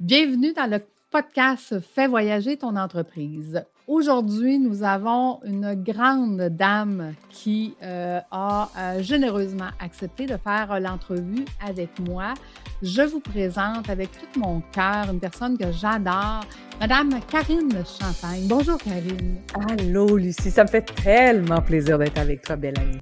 Bienvenue dans le podcast Fais voyager ton entreprise. Aujourd'hui, nous avons une grande dame qui euh, a euh, généreusement accepté de faire l'entrevue avec moi. Je vous présente avec tout mon cœur une personne que j'adore, Madame Karine Champagne. Bonjour Karine. Allô Lucie, ça me fait tellement plaisir d'être avec toi, belle amie.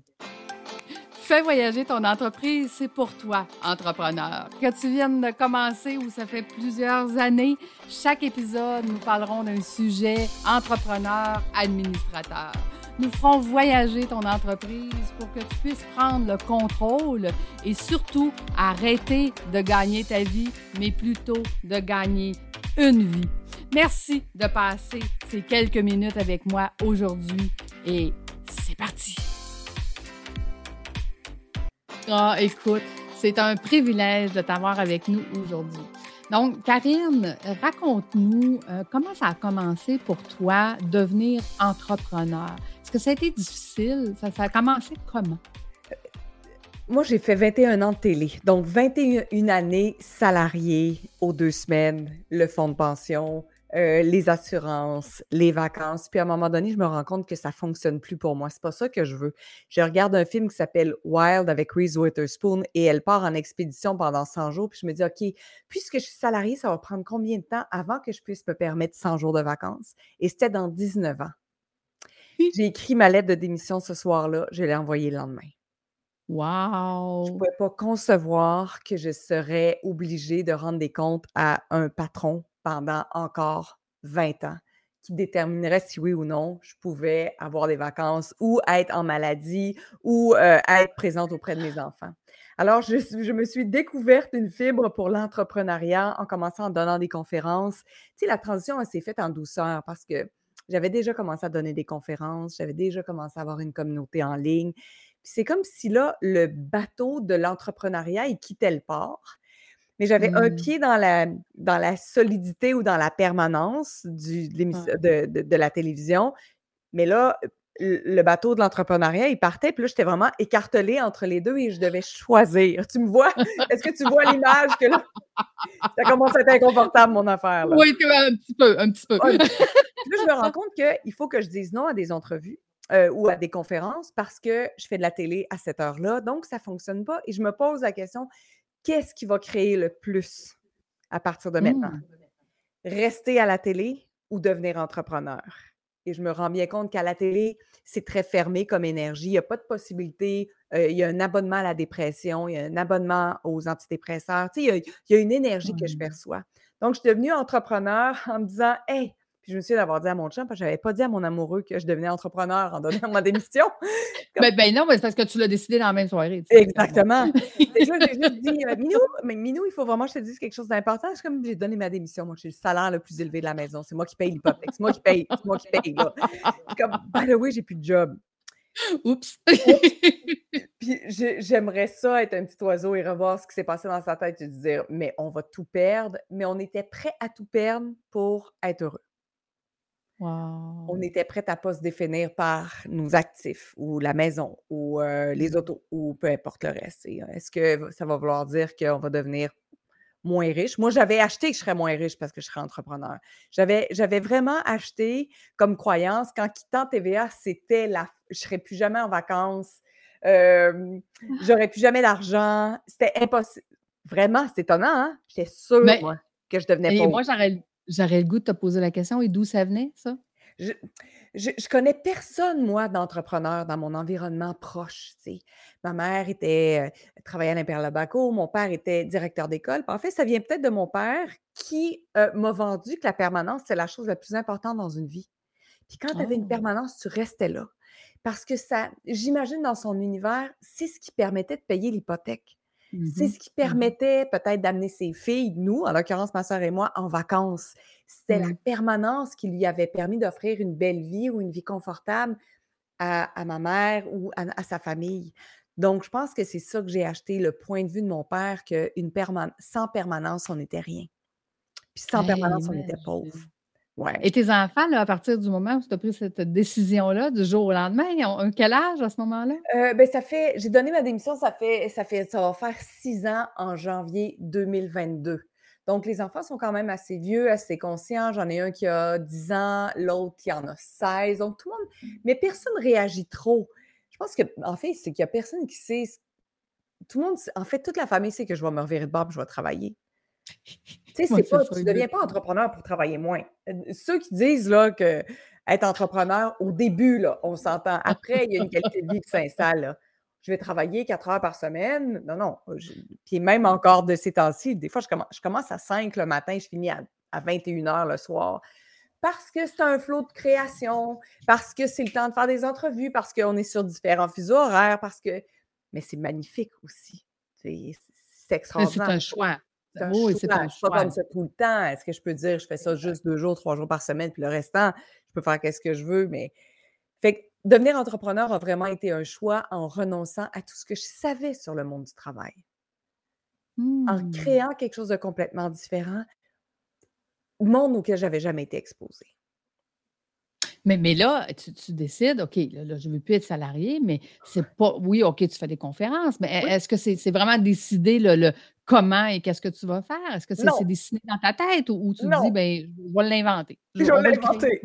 Fais voyager ton entreprise, c'est pour toi, entrepreneur. Que tu viennes de commencer ou ça fait plusieurs années, chaque épisode, nous parlerons d'un sujet entrepreneur, administrateur. Nous ferons voyager ton entreprise pour que tu puisses prendre le contrôle et surtout arrêter de gagner ta vie, mais plutôt de gagner une vie. Merci de passer ces quelques minutes avec moi aujourd'hui et c'est parti. Ah, écoute, c'est un privilège de t'avoir avec nous aujourd'hui. Donc, Karine, raconte-nous euh, comment ça a commencé pour toi, devenir entrepreneur? Est-ce que ça a été difficile? Ça, a commencé comment? Moi, j'ai fait 21 ans de télé. Donc, 21 années salariées aux deux semaines, le fonds de pension, euh, les assurances, les vacances. Puis à un moment donné, je me rends compte que ça fonctionne plus pour moi. C'est pas ça que je veux. Je regarde un film qui s'appelle Wild avec Reese Witherspoon et elle part en expédition pendant 100 jours. Puis je me dis, OK, puisque je suis salariée, ça va prendre combien de temps avant que je puisse me permettre 100 jours de vacances? Et c'était dans 19 ans. J'ai écrit ma lettre de démission ce soir-là. Je l'ai envoyée le lendemain. Wow! Je ne pouvais pas concevoir que je serais obligée de rendre des comptes à un patron pendant encore 20 ans qui déterminerait si oui ou non je pouvais avoir des vacances ou être en maladie ou être présente auprès de mes enfants. Alors, je, me suis découverte une fibre pour l'entrepreneuriat en commençant en donnant des conférences. Tu sais, la transition, s'est faite en douceur parce que j'avais déjà commencé à donner des conférences, j'avais déjà commencé à avoir une communauté en ligne. C'est comme si là, le bateau de l'entrepreneuriat, il quittait le port. Mais j'avais un Mmh. pied dans la, dans la solidité ou dans la permanence du, de, de- la télévision. Mais là, le bateau de l'entrepreneuriat, il partait, puis là, j'étais vraiment écartelée entre les deux et je devais choisir. Tu me vois? Est-ce que tu vois l'image que là, ça commence à être inconfortable, mon affaire, là? Oui, un petit peu, un petit peu. Là, je me rends compte qu'il faut que je dise non à des entrevues euh, ou à des conférences parce que je fais de la télé à cette heure-là. Donc, ça ne fonctionne pas. Et je me pose la question, qu'est-ce qui va créer le plus à partir de maintenant? Mmh. Rester à la télé ou devenir entrepreneur? Et je me rends bien compte qu'à la télé, c'est très fermé comme énergie. Il n'y a pas de possibilité. euh, il y a un abonnement à la dépression, il y a un abonnement aux antidépresseurs. Tu sais, il y a, il y a une énergie que je Ouais. perçois. Donc, je suis devenue entrepreneur en me disant, hey, puis je me suis d'avoir dit à mon chum, parce que je n'avais pas dit à mon amoureux que je devenais entrepreneur en donnant ma démission. Ben, ben non, mais c'est parce que tu l'as décidé dans la même soirée. Exactement. J'ai juste dit, euh, Minou, mais Minou, il faut vraiment que je te dise quelque chose d'important. C'est comme j'ai donné ma démission. Moi, suis le salaire le plus élevé de la maison. C'est moi qui paye l'hypothèque. C'est moi qui paye. C'est moi qui paye. Là. Comme, by the way, j'ai plus de job. Oups! Puis j'ai- j'aimerais ça être un petit oiseau et revoir ce qui s'est passé dans sa tête et se dire, mais on va tout perdre. Mais on était prêt à tout perdre pour être heureux. On était prêt à pas se définir par nos actifs ou la maison ou euh, les Mmh. autos ou peu importe le reste. Et, euh, Est-ce que ça va vouloir dire qu'on va devenir moins riche? Moi, j'avais acheté que je serais moins riche parce que je serais entrepreneur. J'avais, j'avais vraiment acheté comme croyance qu'en quittant TVA, c'était la. Je serais plus jamais en vacances. euh, j'aurais plus jamais d'argent. C'était impossible. Vraiment, c'est étonnant, hein? J'étais sûre, Mais, moi, que je devenais et pauvre. moi, j'aurais j'aurais le goût de te poser la question, et d'où ça venait, ça? Je, je, je connais personne, moi, d'entrepreneur dans mon environnement proche. Ma mère était, euh, travaillait à l'Impérial Baco, mon père était directeur d'école. En fait, ça vient peut-être de mon père qui euh, m'a vendu que la permanence, c'est la chose la plus importante dans une vie. Puis quand tu avais une Oh! permanence, tu restais là. Parce que ça, j'imagine dans son univers, c'est ce qui permettait de payer l'hypothèque. C'est Mhm, ce qui mhm, permettait peut-être d'amener ses filles, nous, en l'occurrence ma sœur et moi, en vacances. C'était la permanence qui lui avait permis d'offrir une belle vie ou une vie confortable à, à ma mère ou à, à sa famille. Donc, je pense que c'est ça que j'ai acheté, le point de vue de mon père, que une perman- sans permanence, on n'était rien. Puis sans Hey, permanence, on était pauvre. Ouais. Et tes enfants, là, à partir du moment où tu as pris cette décision-là, du jour au lendemain, ils ont quel âge à ce moment-là? Euh, ben, ça fait, j'ai donné ma démission, ça fait, ça fait, ça va faire six ans en janvier 2022. Donc, les enfants sont quand même assez vieux, assez conscients. J'en ai un qui a 10 ans, l'autre qui en a 16. Donc, tout le monde. Mais personne ne réagit trop. Je pense que, en fait, c'est qu'il n'y a personne qui sait. Tout le monde, en fait, toute la famille sait que je vais me revirer de bord et je vais travailler. Tu sais, pas, tu ne deviens pas entrepreneur pour travailler moins. Euh, ceux qui disent là, que être entrepreneur, au début, là, on s'entend. Après, il y a une qualité de vie qui s'installe je vais travailler quatre heures par semaine. Non, non. Puis même encore de ces temps-ci, des fois, je commence, je commence à 5 le matin, je finis à, 21 heures le soir. Parce que c'est un flot de création, parce que c'est le temps de faire des entrevues, parce qu'on est sur différents fuseaux horaires, parce que. Mais c'est magnifique aussi. C'est extraordinaire. C'est un choix. Oui, c'est un choix. pas comme ça tout le temps. Est-ce que je peux dire je fais ça juste deux jours, trois jours par semaine, puis le restant, je peux faire qu'est-ce que je veux, mais. Fait que devenir entrepreneur a vraiment été un choix en renonçant à tout ce que je savais sur le monde du travail. En Mmh. créant quelque chose de complètement différent, monde auquel j'avais jamais été exposée. Mais, mais là, tu, tu décides, OK, là, là, je ne veux plus être salarié, mais c'est pas. Oui, OK, tu fais des conférences, mais e- Oui. est-ce que c'est c'est vraiment décidé le, le comment et qu'est-ce que tu vas faire? Est-ce que c'est dessiné dans ta tête ou, ou tu te dis, ben, je vais l'inventer, je- vais l'inventer.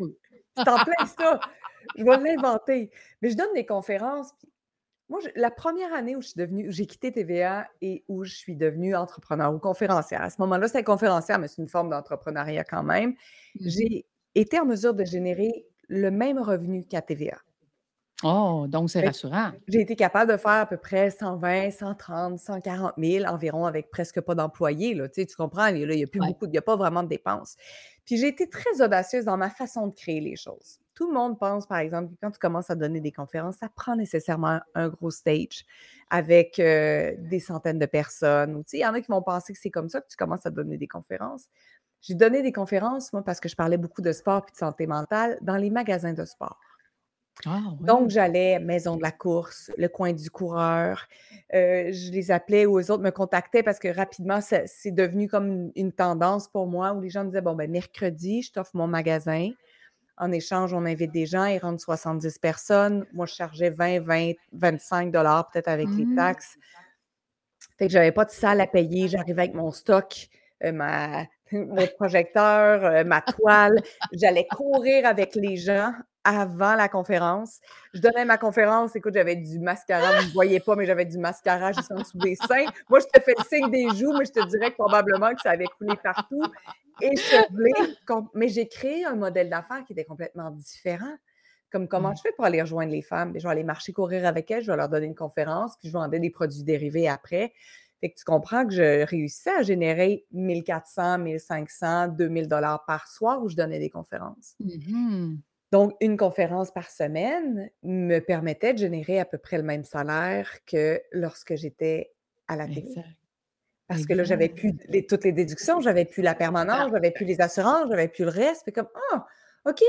C'est en plein ça. Je vais l'inventer. Mais je donne des conférences. puis Moi, je- la première année où je suis devenue, où j'ai quitté TVA et où je suis devenue entrepreneur ou conférencière, à ce moment-là, c'était conférencière, mais c'est une forme d'entrepreneuriat quand même. Mhm. J'ai été en mesure de générer le même revenu qu'à TVA. Oh, donc c'est Fait que rassurant. J'ai été capable de faire à peu près 120, 130, 140 000 environ avec presque pas d'employés. Là, tu sais, tu comprends? Il n'y a plus Ouais. beaucoup, il n'y a pas vraiment de dépenses. Puis j'ai été très audacieuse dans ma façon de créer les choses. Tout le monde pense, par exemple, que quand tu commences à donner des conférences, ça prend nécessairement un gros stage avec euh, des centaines de personnes. Ou, tu sais, il y en a qui vont penser que c'est comme ça que tu commences à donner des conférences. J'ai donné des conférences, moi, parce que je parlais beaucoup de sport et de santé mentale dans les magasins de sport. Ah Donc, j'allais Maison de la course, le coin du coureur. Heu, je les appelais ou eux autres me contactaient parce que rapidement, c'est devenu comme une tendance pour moi où les gens me disaient: «Bon, ben, mercredi, je t'offre mon magasin. En échange, on invite des gens, ils rentrent 70 personnes». Moi, je chargeais 20-20-25 peut-être avec les Mhm. taxes. Fait que j'avais pas de salle à payer. J'arrivais avec mon stock, heu, ma mon projecteur, heu, ma toile. J'allais courir avec les gens avant la conférence. Je donnais ma conférence, écoute, j'avais du mascara, vous ne voyez pas, mais j'avais du mascara juste en dessous des seins. Moi, je te fais le signe des joues, mais je te dirais que probablement que ça avait coulé partout. Échevelé, com mais j'ai créé un modèle d'affaires qui était complètement différent. Comme comment Ouais. je fais pour aller rejoindre les femmes? Beh, je vais aller marcher, courir avec elles, je vais leur donner une conférence, puis je vendais des produits dérivés après. Fait que tu comprends que je réussissais à générer 1 400, 1 500, 2 000 par soir où je donnais des conférences. Mhm. Donc, une conférence par semaine me permettait de générer à peu près le même salaire que lorsque j'étais à la télé. Exact. Parce que là, j'avais plus les toutes les déductions, j'avais plus la permanence, j'avais plus les assurances, j'avais plus le reste. Fait comme: «Ah! OK,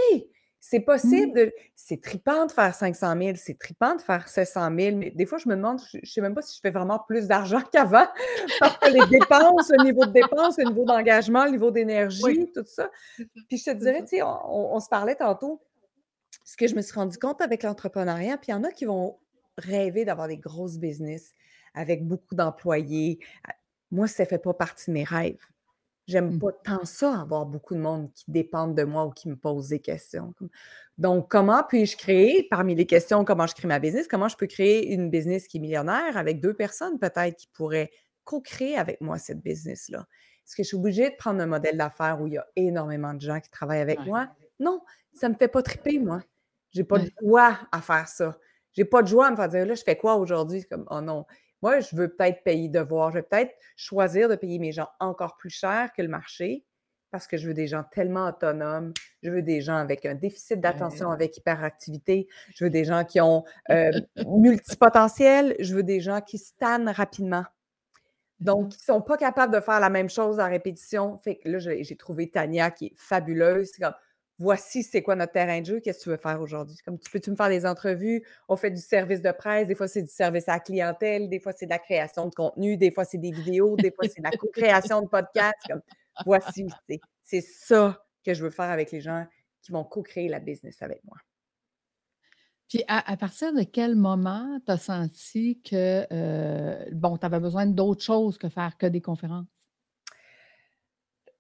c'est possible de» c'est trippant de faire 500 000, c'est trippant de faire 700 000, mais des fois, je me demande, je je sais même pas si je fais vraiment plus d'argent qu'avant parce que les dépenses, le niveau de dépenses, le niveau d'engagement, le niveau Oui, d'énergie, tout ça. Puis je te dirais, tu sais, on on on se parlait tantôt, ce que je me suis rendu compte avec l'entrepreneuriat, puis il y en a qui vont rêver d'avoir des grosses business avec beaucoup d'employés. A moi, ça fait pas partie de mes rêves. J'aime Mm. pas tant ça, avoir beaucoup de monde qui dépendent de moi ou qui me pose des questions. Donc comment puis-je créer, parmi les questions, comment je crée ma business, comment je peux créer une business qui est millionnaire avec 2 personnes peut-être qui pourraient co-créer avec moi cette business-là? Est-ce que je suis obligée de prendre un modèle d'affaires où il y a énormément de gens qui travaillent avec Ouais. moi? Non, ça me fait pas triper, moi. J'ai pas de joie à faire ça. J'ai pas de joie à me faire dire: «Là, je fais quoi aujourd'hui?» C'est comme: «Oh non». Moi, je veux peut-être payer devoir, je vais peut-être choisir de payer mes gens encore plus cher que le marché parce que je veux des gens tellement autonomes. Je veux des gens avec un déficit d'attention avec hyperactivité. Je veux des gens qui ont, heu, multipotentiel. Je veux des gens qui se tannent rapidement. Donc, ça. qui sont pas capables de faire la même chose à répétition. Fait que là, j'ai j'ai trouvé Tania qui est fabuleuse. C'est comme: «Voici c'est quoi notre terrain de jeu, qu'est-ce que tu veux faire aujourd'hui?» comme: «Tu peux-tu me faire des entrevues?» On fait du service de presse, des fois c'est du service à la clientèle, des fois c'est de la création de contenu, des fois c'est des vidéos, des fois c'est de la co-création de podcasts. «Voici, c'est ça que je veux faire avec les gens qui vont co-créer la business avec moi». Puis à partir de quel moment tu as senti que, heu, bon, tu avais besoin d'autre chose que faire que des conférences?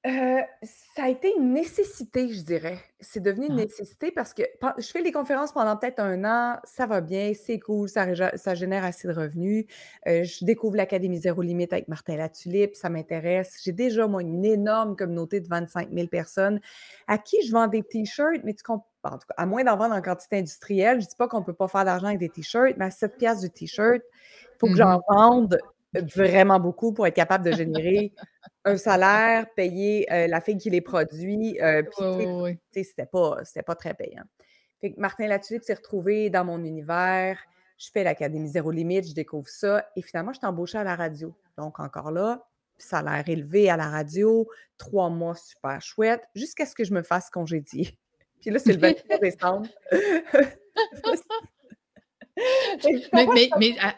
Heu, ça a été une nécessité, je dirais. C'est devenu une Ah. nécessité parce que pen je fais des conférences pendant peut-être 1 an, ça va bien, c'est cool, ça génère assez de revenus. Heu, je découvre l'Académie Zéro Limite avec Martin Latulippe, ça m'intéresse. J'ai déjà, moi, une énorme communauté de 25 000 personnes à qui je vends des t-shirts, mais tu comp en tout cas, à moins d'en vendre en quantité industrielle, je dis pas qu'on peut pas faire d'argent avec des t-shirts, mais à 7 piastres du t-shirt, il faut que Mmh j'en vende vraiment beaucoup pour être capable de générer un salaire, payer, heu, la fille qui les produit, puis c'était pas très payant. Fait que Martin Latulippe s'est retrouvé dans mon univers, je fais l'Académie Zéro Limite, je découvre ça et finalement, je suis embauchée à la radio. Donc encore là, salaire élevé à la radio, 3 mois super chouettes, jusqu'à ce que je me fasse congédier. Puis là, c'est le 23 décembre. Mais commence mais à mais a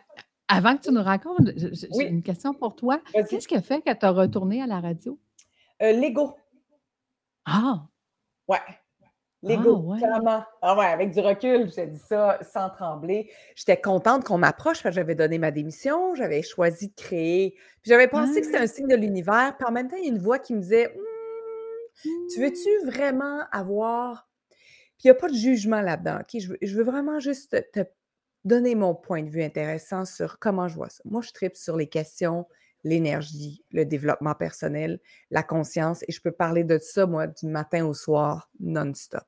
avant que tu nous racontes, j'ai Oui. une question pour toi. Qu'est-ce qui a fait que tu as retourné à la radio? Heu, l'ego. Ah! Ouais, Ah l'ego, ouais! clairement. Ah ouais, avec du recul, te dis ça sans trembler. J'étais contente qu'on m'approche parce que j'avais donné ma démission, j'avais choisi de créer puis j'avais pensé que c'était un Ah! signe de l'univers, puis en même temps, il y a une voix qui me disait: «Mmh, tu veux-tu vraiment avoir» puis il y a pas de jugement là-dedans, OK? Je veux je veux vraiment juste te te donner mon point de vue intéressant sur comment je vois ça. Moi, je tripe sur les questions, l'énergie, le développement personnel, la conscience et je peux parler de ça, moi, du matin au soir, non-stop.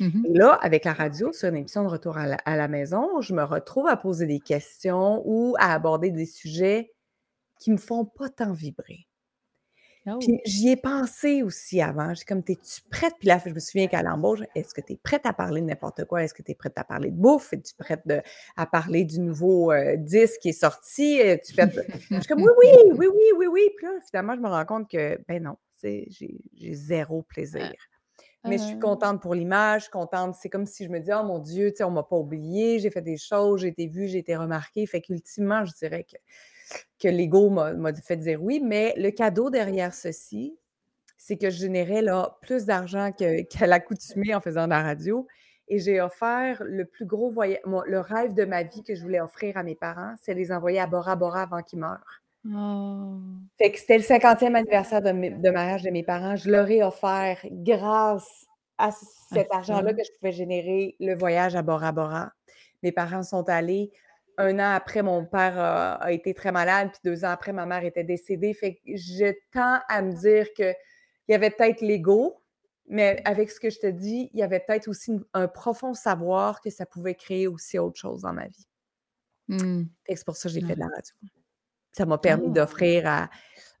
Mmh. Et là, avec la radio, sur une émission de retour à la à la maison, je me retrouve à poser des questions ou à aborder des sujets qui me font pas tant vibrer. Oh! Puis j'y ai pensé aussi avant, j'étais comme: «Tu es-tu prête?» puis là, je me souviens qu'à l'embauche: «Est-ce que tu es prête à parler de n'importe quoi? Est-ce que tu es prête à parler de bouffe? Es-tu prête de à parler du nouveau, heu, disque qui est sorti? Prête?» je suis comme: «Oui, oui, oui, oui, oui, oui», puis là, finalement, je me rends compte que, ben non, j'ai j'ai 0 plaisir. Ah, Mais je suis ah. contente pour l'image, je suis contente c'est comme si je me dis: «Oh mon Dieu, on m'a pas oubliée, j'ai fait des choses, j'ai été vue, j'ai été remarquée». Fait qu'ultimement, je dirais que que l'ego m'a fait dire oui, mais le cadeau derrière ceci, c'est que je générais là plus d'argent qu'à l'accoutumée en faisant de la radio et j'ai offert le plus gros voya mon le rêve de ma vie que je voulais offrir à mes parents, c'est les envoyer à Bora Bora avant qu'ils meurent. Oh! Fait que c'était le 50e anniversaire de de mariage de mes parents, je leur ai offert grâce à cet argent-là que je pouvais générer, le voyage à Bora Bora. Mes parents sont allés, 1 an après, mon père a a été très malade, puis 2 ans après, ma mère était décédée. Fait que je tends à me dire qu'il y avait peut-être l'ego, mais avec ce que je te dis, il y avait peut-être aussi un profond savoir que ça pouvait créer aussi autre chose dans ma vie. Que c'est pour ça que j'ai fait de la radio. Ça m'a permis Ah! d'offrir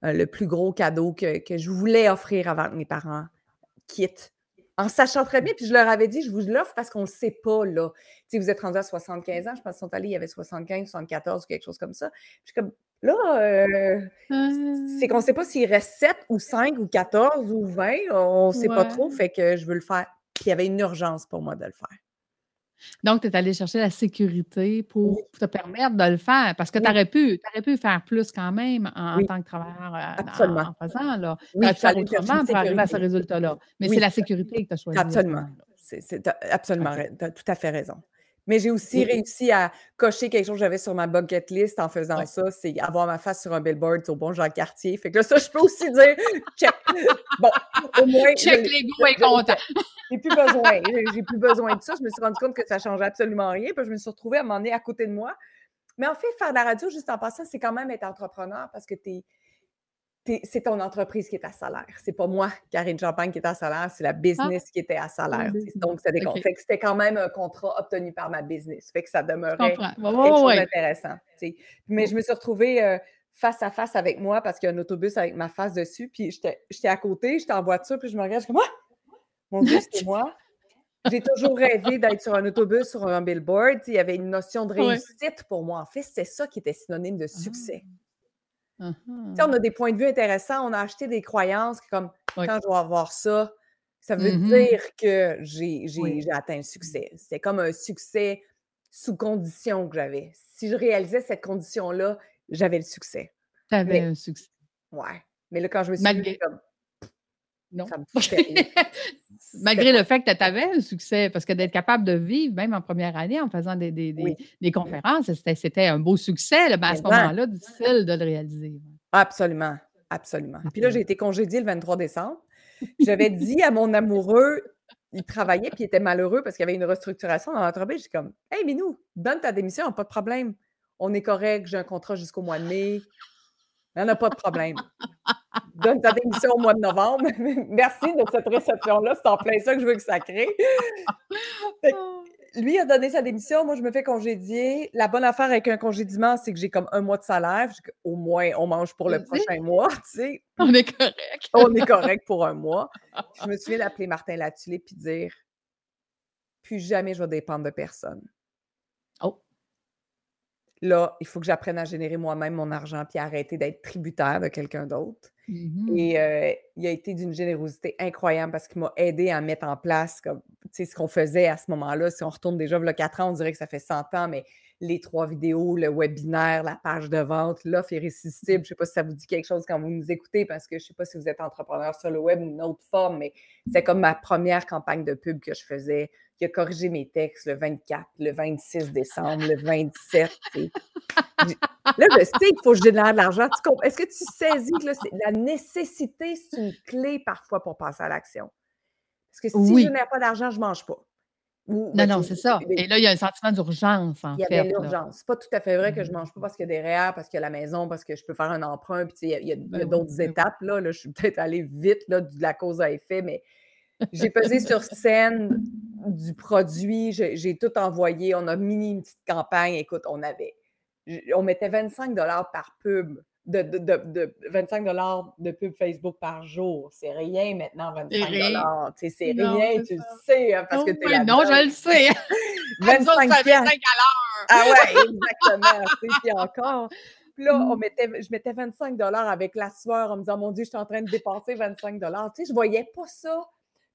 heu, le plus gros cadeau que que je voulais offrir avant que mes parents quittent. En sachant très bien, puis je leur avais dit: «Je vous l'offre parce qu'on le sait pas là. Tu sais, vous êtes rendus à 75 ans», je pense qu'ils sont allés, il y avait 75-74 ou quelque chose comme ça. Je suis comme: «Là, heu, c'est qu'on Ah! sait pas s'il reste 7 ou 5 ou 14 ou 20, on sait pas trop, fait que je veux le faire». Puis il y avait une urgence pour moi de le faire. Donc tu es allée chercher la sécurité pour te permettre de le faire parce que tu aurais pu tu aurais pu faire plus quand même en tant que travailleur, Absolument. dans en faisant là. Tu Oui, pu faire autrement pour arriver à ce résultat-là. Mais c'est la sécurité que tu as choisie Absolument. tu as tu as tout à fait raison. Mais j'ai aussi réussi à cocher quelque chose que j'avais sur ma bucket list en faisant Ouais. ça, c'est avoir ma face sur un billboard au Bon Jacques-Cartier. Fait que là, ça, je peux aussi dire: «Check». Bon, au moins, Check l'ai l'ego est content. J'ai plus besoin, j'ai plus besoin de ça. Je me suis rendue compte que ça changeait absolument rien, puis je me suis retrouvée à moment donné à côté de moi. Mais en fait, faire de la radio, juste en passant, c'est quand même être entrepreneur parce que tu es es c'est ton entreprise qui est à salaire. C'est pas moi, Karine Champagne, qui est à salaire, c'est la Ah! business qui était à C'est la salaire. Donc c'était quand même un contrat obtenu par ma business. Fait que ça demeurait quelque ouais, chose ouais. d'intéressant, tu sais. Mais Oh. je me suis retrouvée, heu, face à face avec moi parce qu'il y a un autobus avec ma face dessus, puis j'étais à côté, j'étais en voiture, puis je me regarde, je suis comme: «Ah! Mon Dieu, c'est moi». J'ai toujours rêvé d'être sur un autobus, sur un billboard, il y avait une notion de Ouais. réussite pour moi. En fait, c'était ça qui était synonyme de Ah! succès. Mmh On a des points de vue intéressants, on a acheté des croyances comme. «Quand je vais avoir ça, ça veut Mmh mh. dire que j'ai Oui. atteint le succès». C'est comme un succès sous condition que j'avais. Si je réalisais cette condition-là, j'avais le succès. Tu avais Mais un succès. ouais, mais là, quand je me suis Malgré comme Non. ça me Malgré le fait que tu avais un succès, parce que d'être capable de vivre, même en 1re année, en faisant des des Oui. des conférences, c'était c'était un beau succès là, mais à Mais ce en! moment-là, difficile de le réaliser. Absolument. Absolument. Puis là, j'ai été congédiée le 23 décembre. J'avais dit à mon amoureux, il travaillait puis il était malheureux parce qu'il y avait une restructuration dans l'entreprise. J'ai comme Hey, Minou, donne ta démission, pas de problème. On est correct, j'ai un contrat jusqu'au mois de mai. Il n'y en a pas de problème. Donne ta démission au mois de novembre. Merci de cette réception-là. C'est en plein ça que je veux que ça crée. lui a donné sa démission. Moi, je me fais congédier. La bonne affaire avec un congédiement, c'est que j'ai comme un mois de salaire. Au moins, on mange pour le prochain mois. Tu sais. On est correct. on est correct pour un mois. Je me souviens d'appeler Martin Latulippe et dire Plus jamais je vais dépendre de personne. Oh. Là, il faut que j'apprenne à générer moi-même mon argent puis arrêter d'être tributaire de quelqu'un d'autre. Mmh Et il a été d'une générosité incroyable parce qu'il m'a aidé à mettre en place comme, ce qu'on faisait à ce moment-là. Si on retourne déjà a 4 ans, on dirait que ça fait 100 ans, mais les trois vidéos, le webinaire, la page de vente, l'offre irrésistible. Je ne sais pas si ça vous dit quelque chose quand vous nous écoutez parce que je ne sais pas si vous êtes entrepreneur sur le web ou une autre forme, mais c'est comme ma première campagne de pub que je faisais qui a corrigé mes textes le 24, le 26 décembre, le 27. Là, je sais qu'il faut que je génère de l'argent. Est-ce que tu saisis que la nécessité, c'est une clé parfois pour passer à l'action? Parce que si je n'ai pas d'argent, je ne mange pas. Non, ben, non, c'est ça. Et là, il y a un sentiment d'urgence, en fait. Il y avait l'urgence. C'est pas tout à fait vrai que je ne mmh. mange pas parce qu'il y a des REER, parce qu'il y a la maison, parce que je peux faire un emprunt, puis il y a, d'autres étapes. Là, là, je suis peut-être allée vite là, de la cause à effet, mais j'ai pesé sur scène du produit, j'ai tout envoyé. On a mis une petite campagne. Écoute, on avait, on mettait 25 par pub, de, de, de, 25 de pub Facebook par jour. C'est rien maintenant, 25 C'est rien, tu le sais, hein, parce que tu es là. Non, je le sais. 25 Ah ouais, exactement. Puis encore. Puis là, on mmh. mettait, je mettais 25 avec la sueur en me disant, mon Dieu, je suis en train de dépenser 25 Tu sais, je voyais pas ça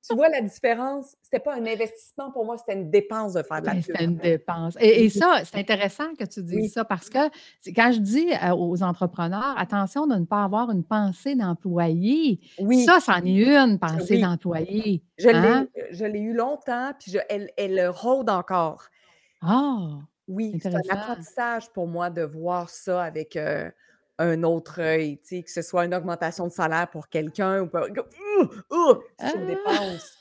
tu vois la différence? C'était pas un investissement pour moi, c'était une dépense de faire de la ben, C'était une dépense. Et, ça, c'est intéressant que tu dises ça parce que quand je dis euh, aux entrepreneurs, attention de ne pas avoir une pensée d'employé. Oui. Ça, c'en est une pensée d'employé. Hein? Je l'ai eu longtemps, puis je, elle, elle rôde encore. Ah! Oui, c'est un apprentissage pour moi de voir ça avec. Euh, un autre œil, que ce soit une augmentation de salaire pour quelqu'un ou pas. c'est une ah! dépense.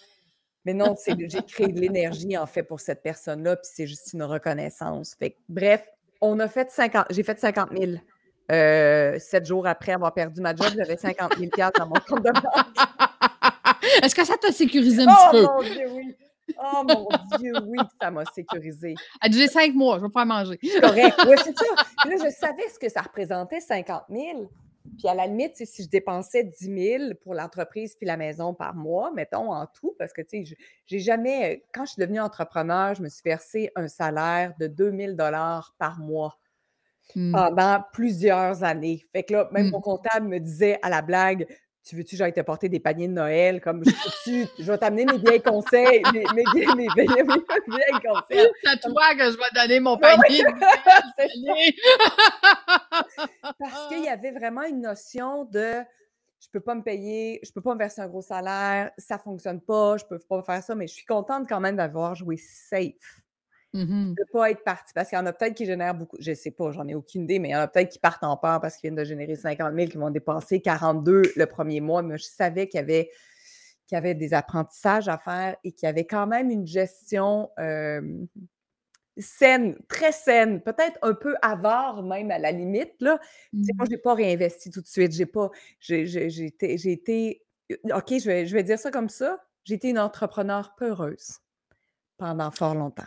Mais non, j'ai créé de l'énergie en fait pour cette personne-là, puis c'est juste une reconnaissance. Fait bref, on a fait 50, j'ai fait 50 000. Euh, sept jours après avoir perdu ma job, j'avais 50 000 dans mon compte de banque. Est-ce que ça t'a sécurisé un petit peu? Oh mon Dieu, oui. Oh mon Dieu, oui, ça m'a sécurisé. Elle disait cinq mois, je vais pas manger. Correct, oui, c'est ça. là, je savais ce que ça représentait, 50 000. Puis à la limite, si je dépensais 10 000 pour l'entreprise puis la maison par mois, mettons en tout, parce que tu sais, j'ai jamais, quand je suis devenue entrepreneur, je me suis versé un salaire de 2 000 par mois hmm. pendant plusieurs années. Fait que là, même hmm. mon comptable me disait à la blague, tu veux-tu, j'aille te porter des paniers de Noël? Comme, je, je vais t'amener mes vieilles conseils, mes, mes, mes, mes vieilles, conseils. C'est à toi que je vais donner mon panier de Parce qu'il y avait vraiment une notion de je peux pas me payer, je peux pas me verser un gros salaire, ça fonctionne pas, je peux pas faire ça, mais je suis contente quand même d'avoir joué safe. Mmh de ne pas être parti. Parce qu'il y en a peut-être qui génèrent beaucoup. Je ne sais pas, j'en ai aucune idée, mais il y en a peut-être qui partent en peur parce qu'ils viennent de générer 50 000, qui vont dépenser 42 le premier mois. Mais je savais qu'il y avait, qu'il y avait des apprentissages à faire et qu'il y avait quand même une gestion saine, très saine, peut-être un peu avare même à la limite. Là. Moi, mmh je n'ai pas réinvesti tout de suite. J'ai pas. J'ai, été. OK, je vais, je vais dire ça comme ça. J'ai été une entrepreneur peureuse pendant fort longtemps.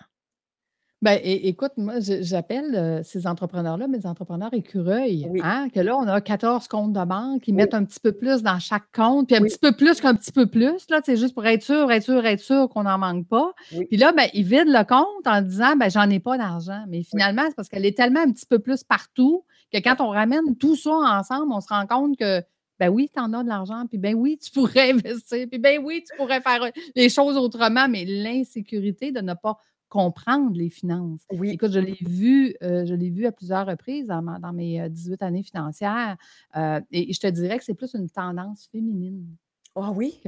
Ben, écoute, moi, j'appelle euh, ces entrepreneurs-là mes entrepreneurs écureuils. Hein, que là, on a 14 comptes de banque, ils mettent un petit peu plus dans chaque compte, puis un petit peu plus qu'un petit peu plus, là, c'est juste pour être sûr, être sûr, être sûr qu'on n'en manque pas. Puis là, ben, ils vident le compte en disant ben, j'en ai pas d'argent. Mais finalement, c'est parce qu'elle est tellement un petit peu plus partout que quand on ramène tout ça ensemble, on se rend compte que ben oui, tu en as de l'argent, puis ben oui, tu pourrais investir, puis ben oui, tu pourrais faire les choses autrement, mais l'insécurité de ne pas comprendre les finances. Oui. Écoute, je l'ai vu, euh, je l'ai vu à plusieurs reprises dans, mes 18 euh, années financières. Euh, et, je te dirais que c'est plus une tendance féminine. Ah oui?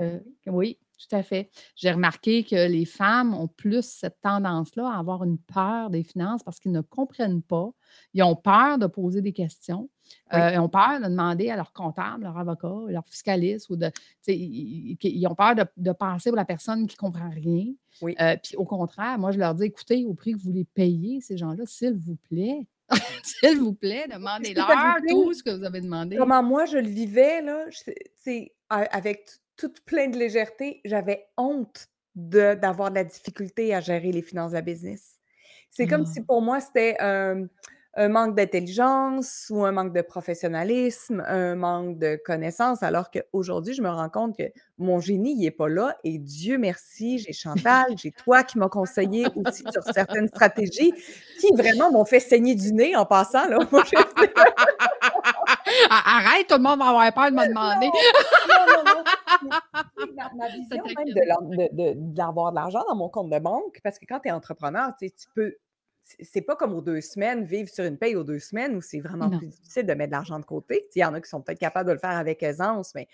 oui. tout à fait. J'ai remarqué que les femmes ont plus cette tendance-là à avoir une peur des finances parce qu'ils ne comprennent pas. Ils ont peur de poser des questions. Euh, ils ont peur de demander à leur comptable, leur avocat, leur fiscaliste ou de. Ils, ont peur de, passer pour la personne qui ne comprend rien. Euh, puis au contraire, moi, je leur dis écoutez, au prix que vous les payez, ces gens-là, s'il vous plaît, s'il vous plaît, demandez-leur tout ce que vous avez demandé. Comment moi je le vivais, là, avec toute plein de légèreté, j'avais honte d'avoir de, la difficulté à gérer les finances de la business. C'est comme si ah. pour moi, c'était un manque d'intelligence ou un manque de professionnalisme, un manque de connaissances, alors qu'aujourd'hui, je me rends compte que mon génie, il n'est pas là. Et Dieu merci, j'ai Chantal, j'ai toi qui m'as conseillé aussi sur certaines stratégies qui vraiment m'ont fait saigner du nez en passant. Là. Arrête, tout le monde va avoir peur de me demander. Non, non, non, ma, vision même d'avoir de, l'argent dans mon compte de banque, parce que quand tu es entrepreneur, tu peux. C'est pas comme aux deux semaines, vivre sur une paye aux deux semaines où c'est vraiment plus difficile de mettre de l'argent de côté. Il y en a qui sont peut-être capables de le faire avec aisance, mais,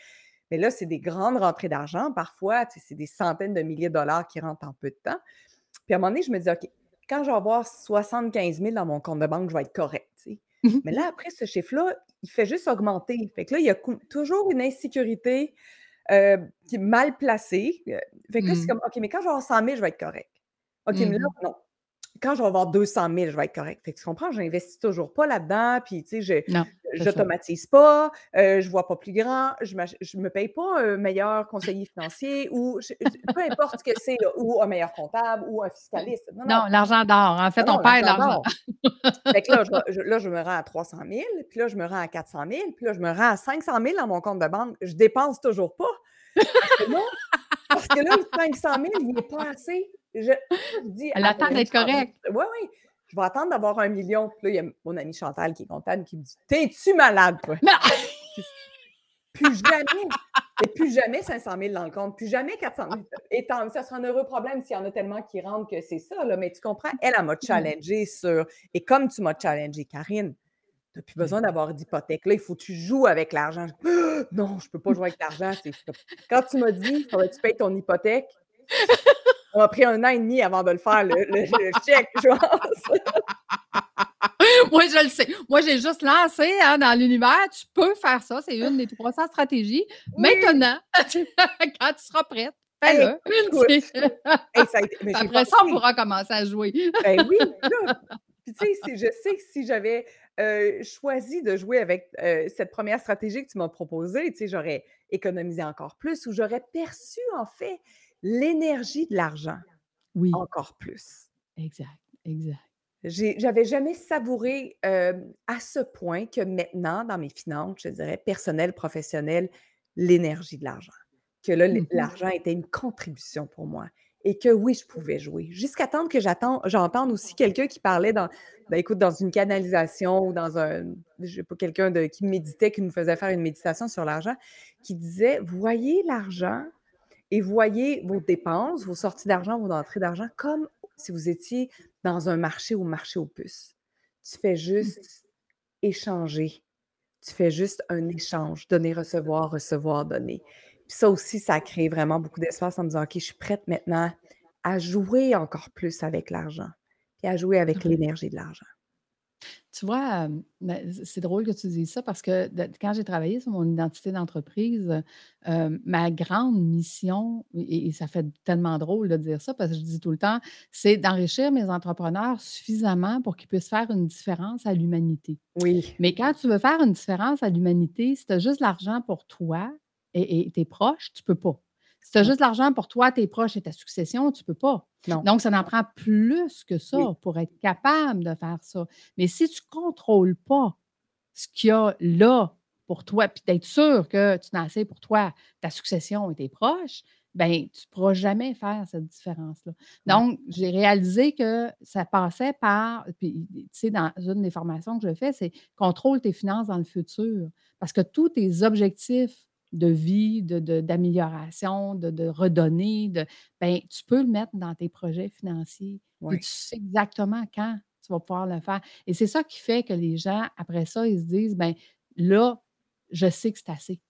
mais là, c'est des grandes rentrées d'argent. Parfois, c'est des centaines de milliers de dollars qui rentrent en peu de temps. Puis à un moment donné, je me dis, OK, quand je vais avoir 75 000 dans mon compte de banque, je vais être correct. Mais là, après, ce chiffre-là, il fait juste augmenter. Fait que là, il y a toujours une insécurité euh, qui est mal placée. Euh, fait que là, c'est mmh. comme, OK, mais quand je vais avoir 100 000, je vais être correct. OK, mais là, mmh. non quand je vais avoir 200 000, je vais être correct. Fait que tu comprends, je n'investis toujours pas là-dedans, puis tu sais, je n'automatise pas, euh, je ne vois pas plus grand, je ne me paye pas un meilleur conseiller financier ou peu importe ce que c'est, ou un meilleur comptable ou un fiscaliste. Non, l'argent d'or. En fait, on perd l'argent. fait que là je, là, je me rends à 300 000, puis là, je me rends à 400 000, puis là, je me rends à 500 000 dans mon compte de banque. Je dépense toujours pas. Parce que là, 500 000, il n'est pas assez. Je, dis. Elle attend d'être correcte. Oui, oui. Je vais attendre d'avoir un million. Puis là, il y a mon ami Chantal qui est comptable qui me dit T'es-tu malade, toi? Plus jamais. Et plus jamais 500 000 dans le compte. Plus jamais 400 000. Et ça sera un heureux problème s'il y en a tellement qui rentrent que c'est ça. Là. Mais tu comprends, elle, elle m'a challengé sur. Et comme tu m'as challengé, Karine, n'as plus besoin d'avoir d'hypothèque. Là, il faut que tu joues avec l'argent. non, je ne peux pas jouer avec l'argent. Quand tu m'as dit, faudrait que tu payes ton hypothèque, ça m'a pris un an et demi avant de le faire, le, chèque, je pense. Moi, je le sais. Moi, j'ai juste lancé hein, dans l'univers. Tu peux faire ça. C'est une des 300 stratégies. Maintenant, quand tu seras prête, fais-le. Après ça, on pourra commencer à jouer. ben oui. Puis, tu sais, je sais que si j'avais euh, choisi de jouer avec euh, cette première stratégie que tu m'as proposée, tu sais, j'aurais économisé encore plus ou j'aurais perçu, en fait, l'énergie de l'argent. Oui. Encore plus. Exact, exact. J'avais jamais savouré à ce point que maintenant, dans mes finances, je dirais personnelles, professionnelles, l'énergie de l'argent. Que là, mmh l'argent était une contribution pour moi. Et que oui, je pouvais jouer. Jusqu'à temps que j'entende aussi quelqu'un qui parlait dans, ben, écoute, dans une canalisation ou dans un, je sais pas, quelqu'un qui méditait, qui nous faisait faire une méditation sur l'argent, qui disait, voyez l'argent et voyez vos dépenses, vos sorties d'argent, vos entrées d'argent comme si vous étiez dans un marché ou marché aux puces. Tu fais mmh. juste échanger. Tu fais juste un échange, donner, recevoir, recevoir, donner. Puis ça aussi, ça crée vraiment beaucoup d'espace en me disant, OK, je suis prête maintenant à jouer encore plus avec l'argent, et à jouer avec l'énergie de l'argent. Tu vois, ben, c'est drôle que tu dises ça parce que quand j'ai travaillé sur mon identité d'entreprise, ma grande mission, et, ça fait tellement drôle de dire ça parce que je dis tout le temps, c'est d'enrichir mes entrepreneurs suffisamment pour qu'ils puissent faire une différence à l'humanité. Oui. Mais quand tu veux faire une différence à l'humanité, si tu as juste l'argent pour toi et, et tes proches, tu ne peux pas. Si tu as juste l'argent pour toi, tes proches et ta succession, tu ne peux pas. Donc, ça en prend plus que ça pour être capable de faire ça. Mais si tu ne contrôles pas ce qu'il y a là pour toi, puis d'être sûr que tu n'as assez pour toi, ta succession et tes proches, ben tu ne pourras jamais faire cette différence-là. Donc, j'ai réalisé que ça passait par, puis tu sais, dans une des formations que je fais, c'est contrôle tes finances dans le futur. Parce que tous tes objectifs de vie, d'amélioration, de, de, redonner, de, ben, tu peux le mettre dans tes projets financiers. Et tu sais exactement quand tu vas pouvoir le faire. Et c'est ça qui fait que les gens, après ça, ils se disent, ben là, je sais que c'est assez.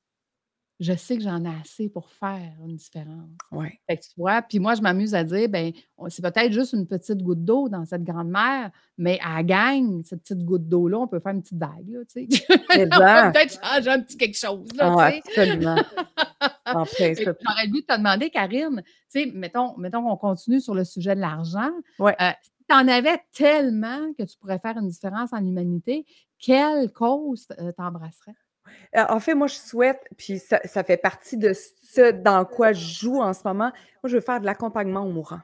Je sais que j'en ai assez pour faire une différence. Ouais. Fait que tu vois? Puis moi, je m'amuse à dire, ben, c'est peut-être juste une petite goutte d'eau dans cette grande mer, mais à la gang, cette petite goutte d'eau-là, on peut faire une petite vague, là, tu sais. On peut peut-être changer un petit quelque chose, là, tu sais. absolument. En Fait j'aurais le goût de te demander, Karine, tu sais, mettons mettons qu'on continue sur le sujet de l'argent. Ouais. Si tu en avais tellement que tu pourrais faire une différence en humanité, quelle cause, heu, tu embrasserais? Heu, en fait, moi, je souhaite, puis ça ça fait partie de ce dans quoi je joue en ce moment. Moi, je veux faire de l'accompagnement aux mourants.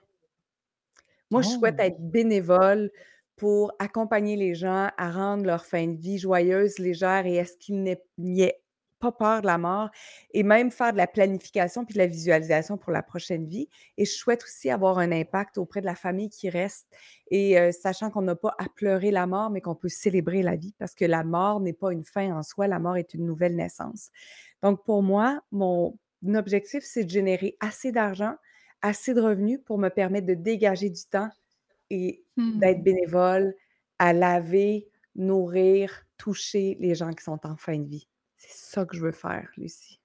Moi, je souhaite Oh! être bénévole pour accompagner les gens à rendre leur fin de vie joyeuse, légère et à ce qu'il n'y ait pas peur de la mort et même faire de la planification puis de la visualisation pour la prochaine vie et je souhaite aussi avoir un impact auprès de la famille qui reste et sachant qu'on n'a pas à pleurer la mort, mais qu'on peut célébrer la vie parce que la mort n'est pas une fin en soi, la mort est une nouvelle naissance. Donc pour moi, mon objectif, c'est de générer assez d'argent, assez de revenus pour me permettre de dégager du temps et d'être Mmh. bénévole à laver, nourrir, toucher les gens qui sont en fin de vie. C'est ça que je veux faire, Lucie.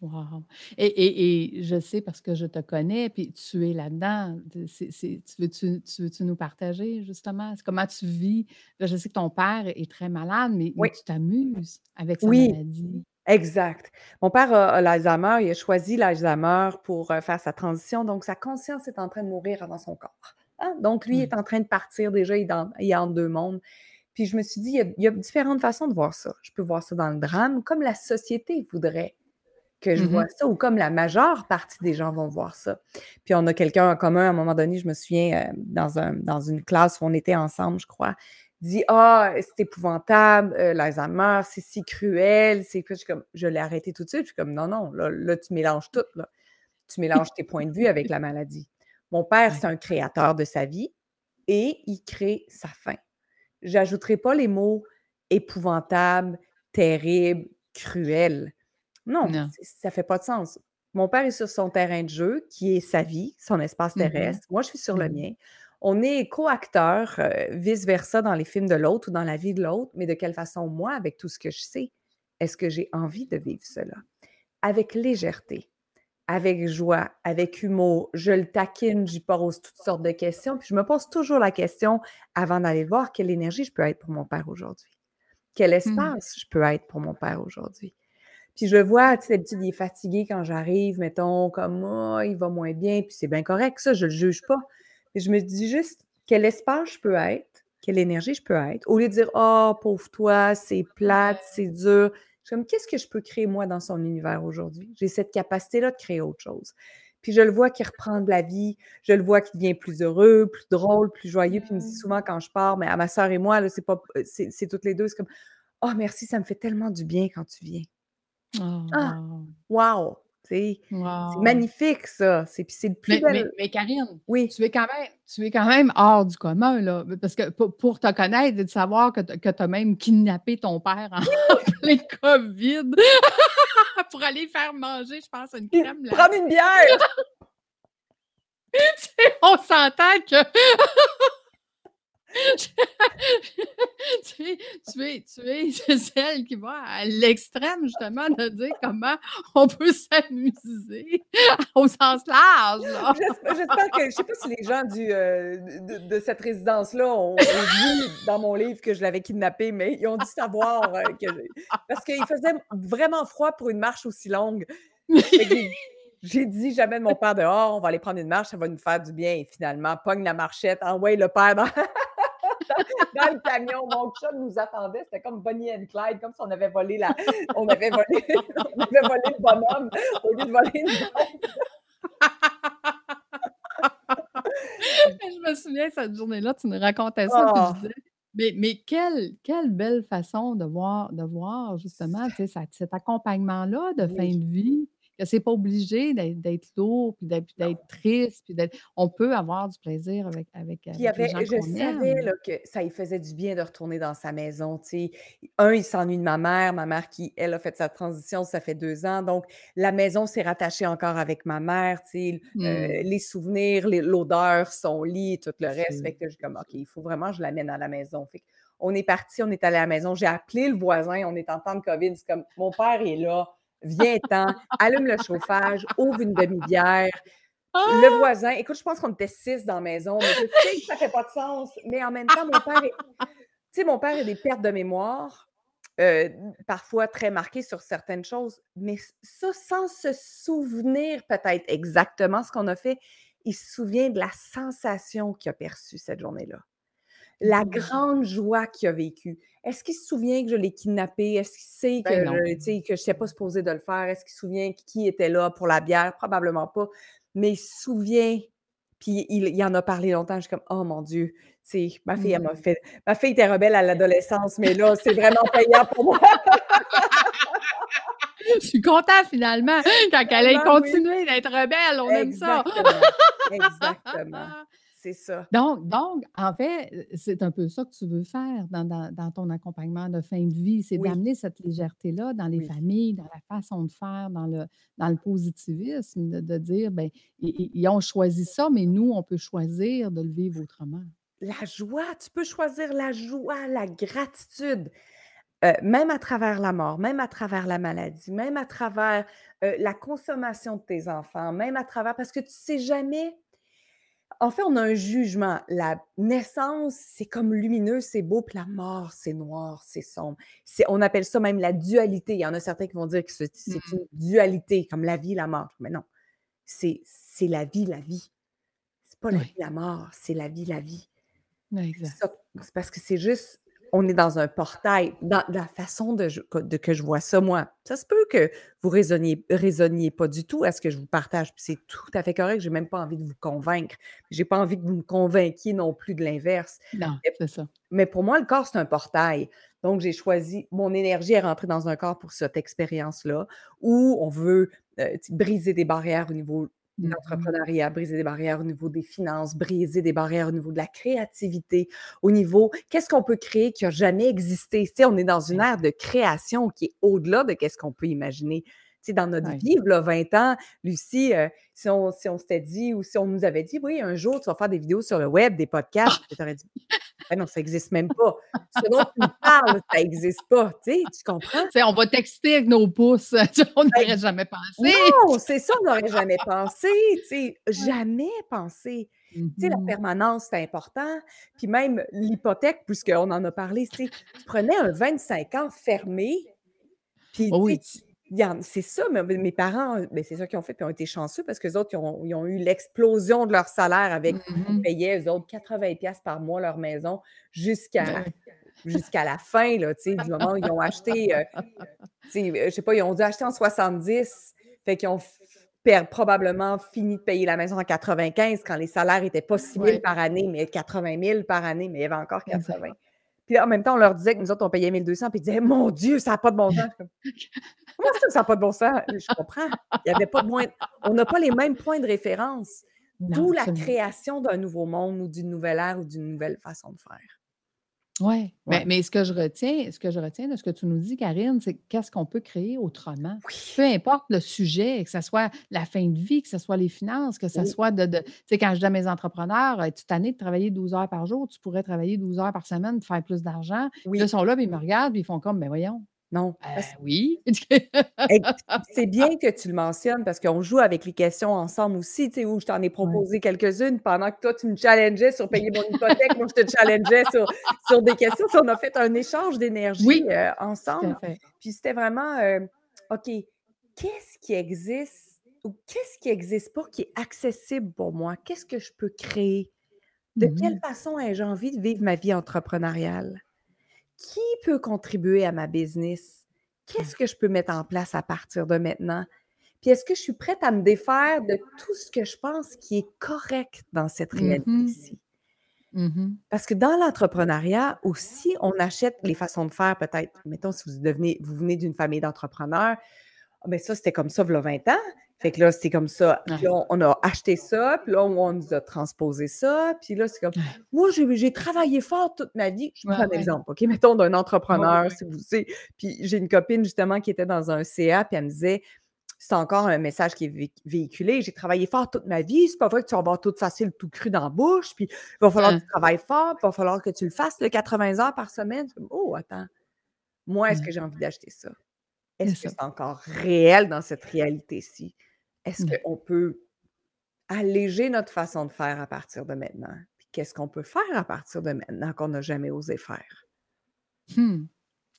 Wow! Et et et je sais parce que je te connais, puis tu es là-dedans. De c'est c'est tu veux-tu tu veux-tu nous partager justement? C'est comment tu vis? Là, je sais que ton père est très malade, mais tu t'amuses avec sa oui, maladie. exact. Mon père a a l'Alzheimer, il a choisi l'Alzheimer pour, heu, faire sa transition, donc sa conscience est en train de mourir avant son corps, hein? Donc lui est en train de partir déjà, il est dans il est entre 2 mondes. Puis je me suis dit: «Il y a il y a différentes façons de voir ça». Je peux voir ça dans le drame, comme la société voudrait que je Mmh vois mh. ça ou comme la majeure partie des gens vont voir ça. Puis on a quelqu'un en commun, à un moment donné, je me souviens, heu, dans un dans une classe où on était ensemble, je crois, dit: «Ah, c'est épouvantable, heu, l'Alzheimer, c'est si cruel, c'est» puis je comme je l'ai arrêté tout de suite, je suis comme: «Non, non, là là, tu mélanges tout, là. Tu mélanges tes points de vue avec la maladie». Mon père, c'est un créateur de sa vie et il crée sa fin. J'ajouterai pas les mots épouvantable, terrible, cruel. Non, Non. ça fait pas de sens. Mon père est sur son terrain de jeu, qui est sa vie, son espace Mmh mh. terrestre. Moi, je suis sur le Mmh mh. mien. On est coacteurs, heu, vice versa dans les films de l'autre ou dans la vie de l'autre, mais de quelle façon moi, avec tout ce que je sais, est-ce que j'ai envie de vivre cela? Avec légèreté, avec joie, avec humour, je le taquine, j'y pose toutes sortes de questions, puis je me pose toujours la question avant d'aller le voir, quelle énergie je peux être pour mon père aujourd'hui? Quel Mmh. espace je peux être pour mon père aujourd'hui? Puis je vois, tu sais, d'habitude, il est fatigué quand j'arrive, mettons, comme, oh, il va moins bien, puis c'est bien correct, ça, je le juge pas. Je me dis juste, quel espace je peux être, quelle énergie je peux être, au lieu de dire, oh, pauvre toi, c'est plate, c'est dur. Je suis comme, qu'est-ce que je peux créer moi dans son univers aujourd'hui? J'ai cette capacité-là de créer autre chose. Puis je le vois qui reprend de la vie, je le vois qui devient plus heureux, plus drôle, plus joyeux. Puis il me dit souvent quand je pars, mais à ma sœur et moi, là, c'est pas, c'est c'est toutes les deux, c'est comme, oh, merci, ça me fait tellement du bien quand tu viens. Oh, Ah! wow! Wow! C'est magnifique ça, c'est le plus Mais mais Karine, oui, tu es quand même tu es quand même hors du commun, là, parce que pour pour te connaître et de savoir que tu que tu as même kidnappé ton père en plein COVID pour aller faire manger, je pense, une crème là prendre une bière! on s'entend que tu es tu es tu es celle qui va à l'extrême justement de dire comment on peut s'amuser au sens large, j'espère que je sais pas si les gens heu, de de cette résidence-là ont vu dans mon livre que je l'avais kidnappé, mais ils ont dû savoir, heu, que parce qu'il faisait vraiment froid pour une marche aussi longue. J'ai dit: «J'amène mon père dehors, on va aller prendre une marche, ça va nous faire du bien» et finalement, pogne la marchette, envoie le père dans dans le camion. Mon chum nous attendait, c'était comme Bonnie and Clyde, comme si on avait volé la on avait volé on avait volé le bonhomme au lieu de voler une. Je me souviens cette journée-là, tu nous racontais ça, je Ah! disais: «Mais mais quelle quelle belle façon de voir de voir justement, cet accompagnement-là de fin de vie, que c'est pas obligé d'être lourd, puis d'être triste, puis d'être on peut avoir du plaisir avec avec Puis il les gens je savais aime». là que ça lui faisait du bien de retourner dans sa maison, tu sais. Un, il s'ennuie de ma mère, ma mère qui, elle, a fait sa transition, ça fait 2 ans, donc la maison s'est rattachée encore avec ma mère, heu, les souvenirs, l'odeur, son lit, tout le reste, fait que je suis comme: «OK, il faut vraiment que je l'amène à la maison». Fait qu'on est partis, on est allés à la maison, j'ai appelé le voisin, on est en temps de COVID, c'est comme: «Mon père est là, viens-t'en, allume le chauffage, ouvre une demi-bière. Le voisin, écoute, je pense qu'on était six dans la maison, mais je sais que ça fait pas de sens. Mais en même temps, mon père, est- tu sais, mon père a des pertes de mémoire, euh, parfois très marquées sur certaines choses, mais ça, sans se souvenir peut-être exactement ce qu'on a fait, il se souvient de la sensation qu'il a perçue cette journée-là la Mmh. grande joie qu'il a vécue. Est-ce qu'il se souvient que je l'ai kidnappé? Est-ce qu'il sait que, Ben je- sais, que je n'étais pas supposée de le faire? Est-ce qu'il se souvient qui était là pour la bière? Probablement pas. Mais il se souvient, puis il, il en a parlé longtemps. Je suis comme, oh mon Dieu, tu sais, ma fille, elle m'a Mmh. fait. Ma fille était rebelle à l'adolescence, mais là, c'est vraiment payant pour moi. Je suis contente finalement quand elle ait oui. continué d'être rebelle. On aime ça. Exactement. C'est ça. Donc, donc, en fait, euh, c'est un peu ça que tu veux faire dans, dans- dans ton accompagnement de fin de vie, c'est Oui. d'amener cette légèreté-là dans les Oui. familles, dans la façon de faire, dans le, dans le positivisme, de, de dire, ben, ils, ont choisi ça, mais nous, on peut choisir de le vivre autrement. La joie, tu peux choisir la joie, la gratitude, euh, même à travers la mort, même à travers la maladie, même à travers euh, la consommation de tes enfants, même à travers, parce que tu sais jamais. En fait, on a un jugement. La naissance, c'est comme lumineux, c'est beau, puis la mort, c'est noir, c'est sombre. On appelle ça même la dualité. Il y en a certains qui vont dire que c'est, c'est Mm. une dualité, comme la vie, la mort. Mais non, c'est, c'est la vie, la vie. C'est pas la Oui. vie, la mort, c'est la vie, la vie. Exact. Ça, c'est parce que c'est juste, on est dans un portail, dans la façon de, je- que- de que je vois ça, moi. Ça se peut que vous raisonniez, raisonniez pas du tout à ce que je vous partage, puis c'est tout à fait correct, j'ai même pas envie de vous convaincre. J'ai pas envie que vous me convainquiez non plus de l'inverse. Non, c'est ça. Mais pour moi, le corps, c'est un portail. Donc, j'ai choisi, mon énergie est rentrée dans un corps pour cette expérience-là, où on veut euh, briser des barrières au niveau. L'entrepreneuriat, briser des barrières au niveau des finances, briser des barrières au niveau de la créativité, au niveau qu'est-ce qu'on peut créer qui n'a jamais existé? Tu sais, on est dans une ère de création qui est au-delà de qu'est-ce qu'on peut imaginer. Dans notre vie, là, 20 ans, Lucie, euh, si on, si on s'était dit ou si on nous avait dit, oui, un jour, tu vas faire des vidéos sur le web, des podcasts, tu aurais dit, Ah non, ça n'existe même pas. Ce dont tu me parles, ça n'existe pas. Tu sais, tu comprends? On va texter avec nos pouces. on n'aurait jamais pensé. Non, c'est ça, on n'aurait jamais pensé. Tu sais, jamais pensé. Tu sais, la permanence, c'est important. Puis même l'hypothèque, puisqu'on en a parlé, tu prenais un 25 ans fermé, puis Oh tu oui. C'est ça, mais mes parents, ben, c'est ça qu'ils ont fait, puis ils ont été chanceux parce que les autres, ils ont, ils ont eu l'explosion de leur salaire avec, ils Mhm. payaient, eux autres, 80$ piastres par mois leur maison jusqu'à Ben jusqu'à la fin, là, tu sais, du moment où ils ont acheté, euh, tu sais, euh, je sais pas, ils ont dû acheter en 70, fait qu'ils ont probablement fini de payer la maison en 95 quand les salaires n'étaient pas 6 000 Ouais. par année, mais 80 000 par année, mais il y avait encore Exact. 80. Puis en même temps, on leur disait que nous autres, on payait 1200, puis ils disaient, mon Dieu, ça n'a pas de bon sens. Comment ça, ça n'a pas de bon sens? Je comprends. Il y avait pas de moins. On n'a pas les mêmes points de référence. D'où la création d'un nouveau monde ou d'une nouvelle ère ou d'une nouvelle façon de faire. Oui, Ouais. mais, mais ce que je retiens, ce que je retiens de ce que tu nous dis, Karine, c'est qu'est-ce qu'on peut créer autrement? Oui. Peu importe le sujet, que ce soit la fin de vie, que ce soit les finances, que ce Oui. soit de. de- tu sais, quand je dis à mes entrepreneurs, tu tanné de travailler 12 heures par jour, tu pourrais travailler 12 heures par semaine pour faire plus d'argent. Oui. Ils sont là, puis ils me regardent, puis ils font comme, ben voyons. Non. Euh, oui. C'est bien que tu le mentionnes parce qu'on joue avec les questions ensemble aussi, tu sais, où je t'en ai proposé quelques-unes pendant que toi, tu me challengeais sur payer mon hypothèque, moi, je te challengeais sur, sur des questions. On a fait un échange d'énergie Oui. euh, ensemble. Puis c'était vraiment, euh, OK, qu'est-ce qui existe ou qu'est-ce qui n'existe pas qui est accessible pour moi? Qu'est-ce que je peux créer? De quelle Mhm. façon ai-je envie de vivre ma vie entrepreneuriale? Qui peut contribuer à ma business? Qu'est-ce que je peux mettre en place à partir de maintenant? Puis est-ce que je suis prête à me défaire de tout ce que je pense qui est correct dans cette Mhm. réalité-ci? Mhm. Parce que dans l'entrepreneuriat aussi, on achète les façons de faire peut-être. Mettons, si vous, devenez, vous venez d'une famille d'entrepreneurs, ah ben ça, c'était comme ça, il y a 20 ans. Fait que là, c'est comme ça. Puis on, on a acheté ça, puis là, on nous a transposé ça. Puis là, c'est comme, moi, j'ai travaillé fort toute ma vie. Je prends un exemple, OK? Mettons d'un entrepreneur, si vous savez. Puis j'ai une copine, justement, qui était dans un CA, puis elle me disait, c'est encore un message qui est vé- véhiculé. J'ai travaillé fort toute ma vie. C'est pas vrai que tu vas avoir tout facile, tout cru dans la bouche. Puis il va falloir que tu travailles fort. Puis il va falloir que tu le fasses, le 80 heures par semaine. Oh, attends. Moi, est-ce que j'ai envie d'acheter ça? Est-ce que c'est encore réel dans cette réalité-ci? Est-ce qu'on peut alléger notre façon de faire à partir de maintenant? Puis qu'est-ce qu'on peut faire à partir de maintenant qu'on n'a jamais osé faire? Mmh.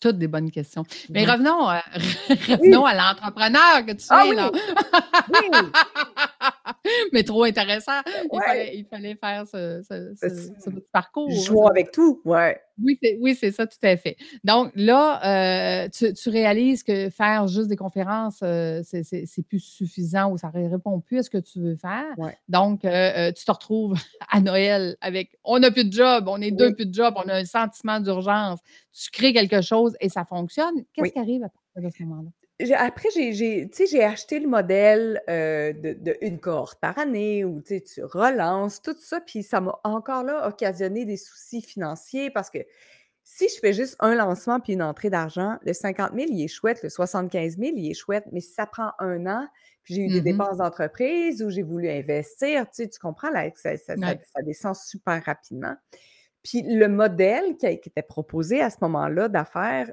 Toutes des bonnes questions. Mais revenons, revenons à l'entrepreneur que tu ah es, là. Mais trop intéressant. Il, fallait, faire ce, ce, parcours. Jouons avec tout, ouais. Oui, c'est, oui, c'est ça, tout à fait. Donc là, euh, tu, réalises que faire juste des conférences, euh, c'est, plus suffisant ou ça ne répond plus à ce que tu veux faire. Donc, euh, tu te retrouves à Noël avec on n'a plus de job, on est deux plus de job, on a un sentiment d'urgence. Tu crées quelque chose et ça fonctionne. Qu'est-ce qui arrive à partir de ce moment-là? Après, j'ai acheté le modèle, de de une cohorte par année où, tu relances tout ça, puis ça m'a encore là occasionné des soucis financiers parce que si je fais juste un lancement puis une entrée d'argent, le 50 000, il est chouette, le 75 000, il est chouette, mais si ça prend un an, puis j'ai eu des mmh dépenses d'entreprise où j'ai voulu investir, tu tu comprends là, ça ça descend super rapidement. Puis le modèle qui était proposé à ce moment-là d'affaires,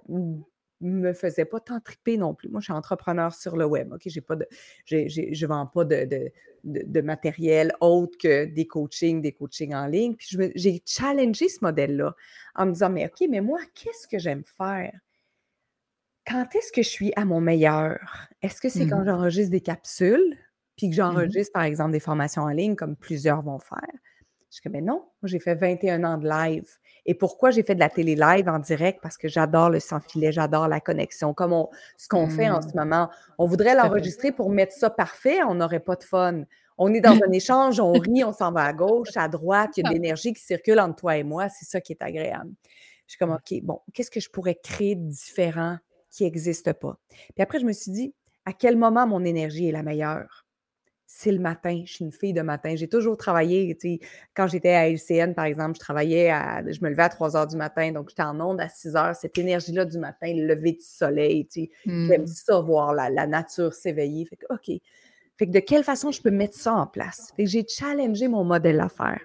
me faisait pas tant triper non plus. Moi, je suis entrepreneur sur le web. OK, j'ai pas de, je ne vends pas de, de, matériel autre que des coachings, des coachings en ligne. Puis j'ai challengé ce modèle-là en me disant, mais OK, mais moi, qu'est-ce que j'aime faire? Quand est-ce que je suis à mon meilleur? Est-ce que c'est quand mmh j'enregistre des capsules, puis que mmh j'enregistre, par exemple, des formations en ligne, comme plusieurs vont faire? Je dis, mais non, moi, j'ai fait 21 ans de live. Et pourquoi j'ai fait de la télé live en direct? Parce que j'adore le sans-filet, j'adore la connexion. Comme ce qu'on fait en ce mmh. moment. On voudrait l'enregistrer pour mettre ça parfait, on n'aurait pas de fun. On est dans un échange, on rit, on s'en va à gauche, à droite, il y a de l'énergie qui circule entre toi et moi, c'est ça qui est agréable. Je suis comme, OK, bon, qu'est-ce que je pourrais créer de différent qui n'existe pas? Puis après, je me suis dit, à quel moment mon énergie est la meilleure? C'est le matin. Je suis une fille de matin. J'ai toujours travaillé. Quand j'étais à LCN, par exemple, je travaillais à. Je me levais à 3 heures du matin, donc j'étais en onde à 6 heures. Cette énergie-là du matin, le lever du soleil, j'aime mmh. ça, voir la, nature s'éveiller. Fait que, OK. Fait que de quelle façon je peux mettre ça en place? Fait que j'ai challengé mon modèle d'affaires.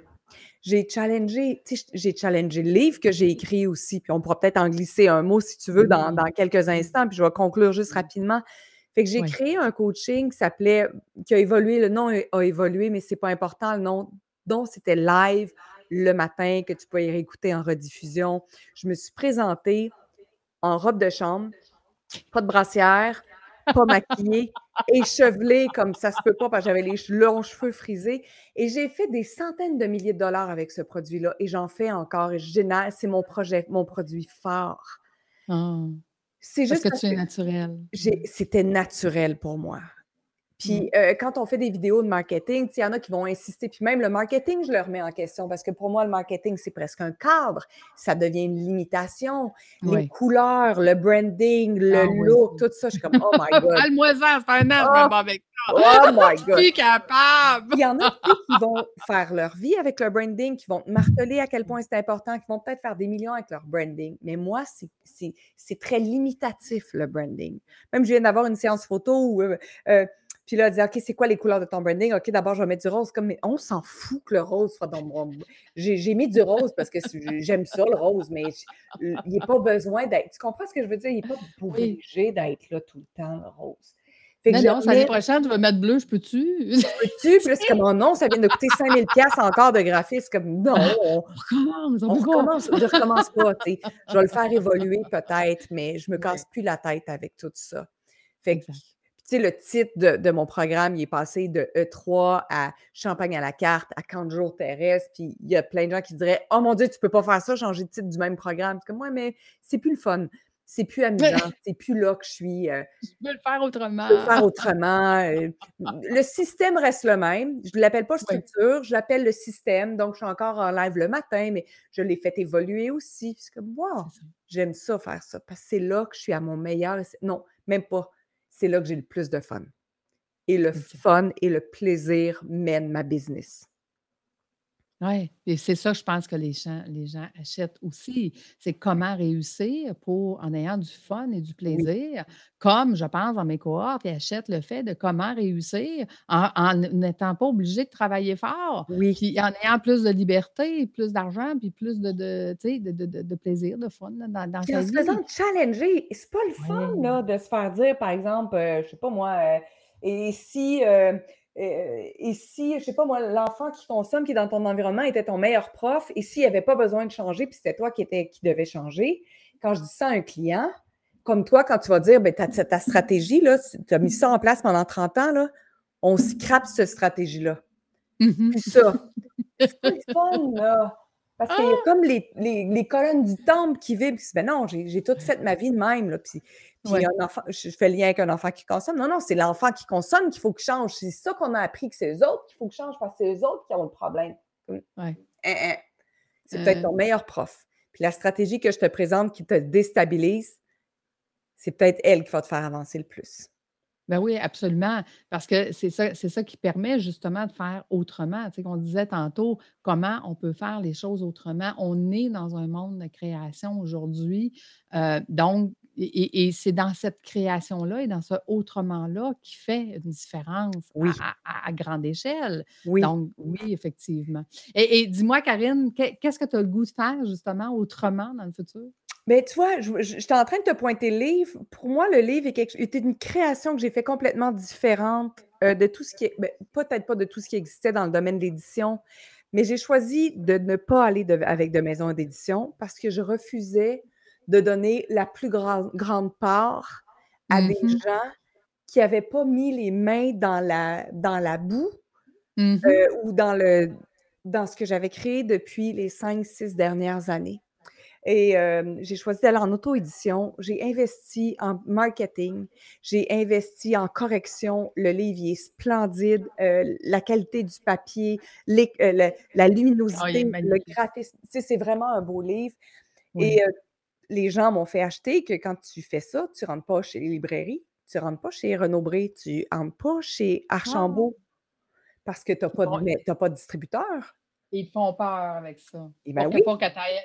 J'ai challengé, j'ai challengé le livre que j'ai écrit aussi, puis on pourra peut-être en glisser un mot si tu veux dans, dans quelques instants, puis je vais conclure juste rapidement. Fait que j'ai créé un coaching qui s'appelait, qui a évolué, le nom a évolué, mais c'est pas important. Le nom, donc c'était live le matin, que tu peux y réécouter en rediffusion. Je me suis présentée en robe de chambre, pas de brassière, pas maquillée, échevelée comme ça se peut pas parce que j'avais les longs cheveux frisés. Et j'ai fait des centaines de milliers de dollars avec ce produit-là et j'en fais encore. Et c'est mon projet, mon produit fort. Ah. C'est juste Parce que tu es naturel. C'était naturel pour moi. Puis mmh. euh, quand on fait des vidéos de marketing, il y en a qui vont insister. Puis même le marketing, je le remets en question parce que pour moi, le marketing, c'est presque un cadre. Ça devient une limitation. Les couleurs, le branding, le ah look, tout ça. Je suis comme, oh my God. Parle-moi-en, c'est un oh, avec ça. Oh my God. Je suis capable. Il y en a qui vont faire leur vie avec le branding, qui vont marteler à quel point c'est important, qui vont peut-être faire des millions avec leur branding. Mais moi, c'est très limitatif, le branding. Même, je viens d'avoir une séance photo où. Euh, euh, puis là, dire, OK, c'est quoi les couleurs de ton branding? OK, d'abord, je vais mettre du rose. Comme, mais on s'en fout que le rose soit dans mon. J'ai mis du rose parce que j'aime ça, le rose, mais il n'y a pas besoin d'être. Tu comprends ce que je veux dire? Il n'est pas obligé d'être là tout le temps, le rose. Fait que non, l'année prochaine, tu vas mettre bleu, je peux-tu? Peux-tu? Puis là, c'est comme, oh non, ça vient de coûter 5000 encore de graphisme. Comme, non, on, recommence, on, recommence. Je recommence pas, tu sais. Je vais le faire évoluer peut-être, mais je me casse plus la tête avec tout ça. Fait que sais, le titre de, mon programme, il est passé de E3 à Champagne à la carte, à 40 jours terrestres. Puis il y a plein de gens qui diraient Oh mon Dieu, tu peux pas faire ça, changer de titre du même programme. C'est comme moi, mais c'est plus le fun. C'est plus amusant. c'est plus là que je suis. Euh, je veux le faire autrement. Je le faire autrement. Euh, le système reste le même. Je ne l'appelle pas structure, je l'appelle le système. Donc, je suis encore en live le matin, mais je l'ai fait évoluer aussi. C'est comme, wow, j'aime ça faire ça. Parce que c'est là que je suis à mon meilleur. Non, même pas c'est là que j'ai le plus de fun. Et le fun et le plaisir mènent ma business. Ouais et c'est ça, je pense que les gens les gens achètent aussi. C'est comment réussir pour en ayant du fun et du Oui. plaisir, comme je pense dans mes cohortes, ils achètent le fait de comment réussir en n'étant pas obligé de travailler fort, Oui. puis en ayant plus de liberté, plus d'argent, puis plus de de de de de plaisir, de fun là dans dans sa en se faisant challenger, c'est pas le fun Ouais. là, de se faire dire par exemple, heu, je sais pas moi, heu: «Et si, heu, et si, je sais pas moi, l'enfant qui consomme, qui est dans ton environnement était ton meilleur prof et s'il avait pas besoin de changer, puis c'était toi qui étais qui devais changer?» Quand je dis ça à un client, comme toi, quand tu vas dire: «Beh, ta ta stratégie là, tu as mis ça en place pendant 30 ans là, on scrape cette stratégie-là. Mmh Plus mh. ça». C'est fun là! Parce qu'il y a Ah! comme les les les colonnes du temple qui vibrent, puis c'est: «Ben non, j'ai j'ai tout fait ma vie de même là, puis puis Ouais. un enfant» je fais le lien avec un enfant qui consomme. Non, non, c'est l'enfant qui consomme qu'il faut qu'il change. C'est ça qu'on a appris que c'est eux autres qu'il faut qu'ils changent parce que c'est eux autres qui ont le problème. Ouais. Hein, hein. C'est peut-être ton meilleur prof. Puis la stratégie que je te présente qui te déstabilise c'est peut-être elle qui va te faire avancer le plus. Ben oui, absolument, parce que c'est ça c'est ça qui permet justement de faire autrement. Tu sais, qu'on disait tantôt, comment on peut faire les choses autrement. On est dans un monde de création aujourd'hui, heu, donc et c'est dans cette création-là et dans ce autrement-là qui fait une différence Oui. à à à grande échelle. Oui. Donc oui, effectivement. Et et dis-moi Karine, qu'est qu'est-ce que tu as le goût de faire justement autrement dans le futur? Beh, tu vois, j'étais en train de te pointer le livre. Pour moi, le livre est quelque était une création que j'ai fait complètement différente, heu, de tout ce qui est beh, peut-être pas de tout ce qui existait dans le domaine de l'édition, mais j'ai choisi de ne pas aller de avec de maisons d'édition parce que je refusais de donner la plus grande grande part à des mh. gens qui avaient pas mis les mains dans la dans la boue, Mmh heu, mh. ou dans le dans ce que j'avais créé depuis les 5-6 dernières années. Et j'ai choisi d'aller en auto-édition. J'ai investi en marketing, j'ai investi en correction. Le livre, il est splendide, heu, la qualité du papier, les le la Ah, est luminosité, le graphisme, tu sais, c'est vraiment un beau livre et Oui. les gens m'ont fait acheter que quand tu fais ça, tu rentres pas chez les librairies, tu rentres pas chez Renaud-Bré, tu entres pas chez Ah! Archambault parce que tu as Ils pas pas de distributeur. Ils font peur avec ça, Eh ben pour oui!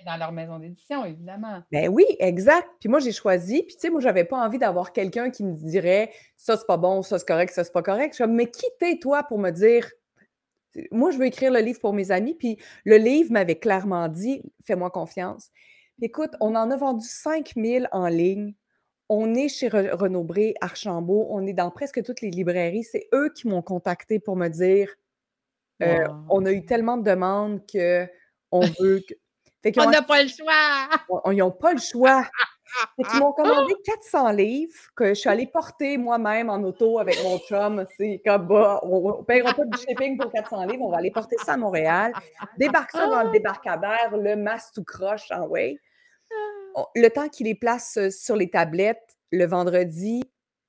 dans leur maison d'édition, évidemment. Ben oui, exact. Puis moi, j'ai choisi, puis tu sais, moi, j'avais pas envie d'avoir quelqu'un qui me dirait: «Ça, c'est pas bon, ça, c'est correct, ça, c'est pas correct». Je comme: «Mais qui toi, pour me dire?» Moi, je veux écrire le livre pour mes amis, puis le livre m'avait clairement dit: «Fais-moi confiance». Écoute, on en a vendu 5000 en ligne. On est chez Re Renaud-Bré, Archambault, on est dans presque toutes les librairies. C'est eux qui m'ont contactée pour me dire, Wow! «On a eu tellement de demandes qu'on veut que» fait On n'a pas le choix! on ils ont pas le choix. Qu'ils m'ont commandé 400 livres que je suis allée porter moi-même en auto avec mon chum. C'est comme: «Bah, on on paiera pas du shipping pour 400 livres, on va aller porter ça à Montréal. Débarque ça dans le débarcadère, le masque tout croche, ah ouais». On le temps qu'ils les placent, heu, sur les tablettes le vendredi,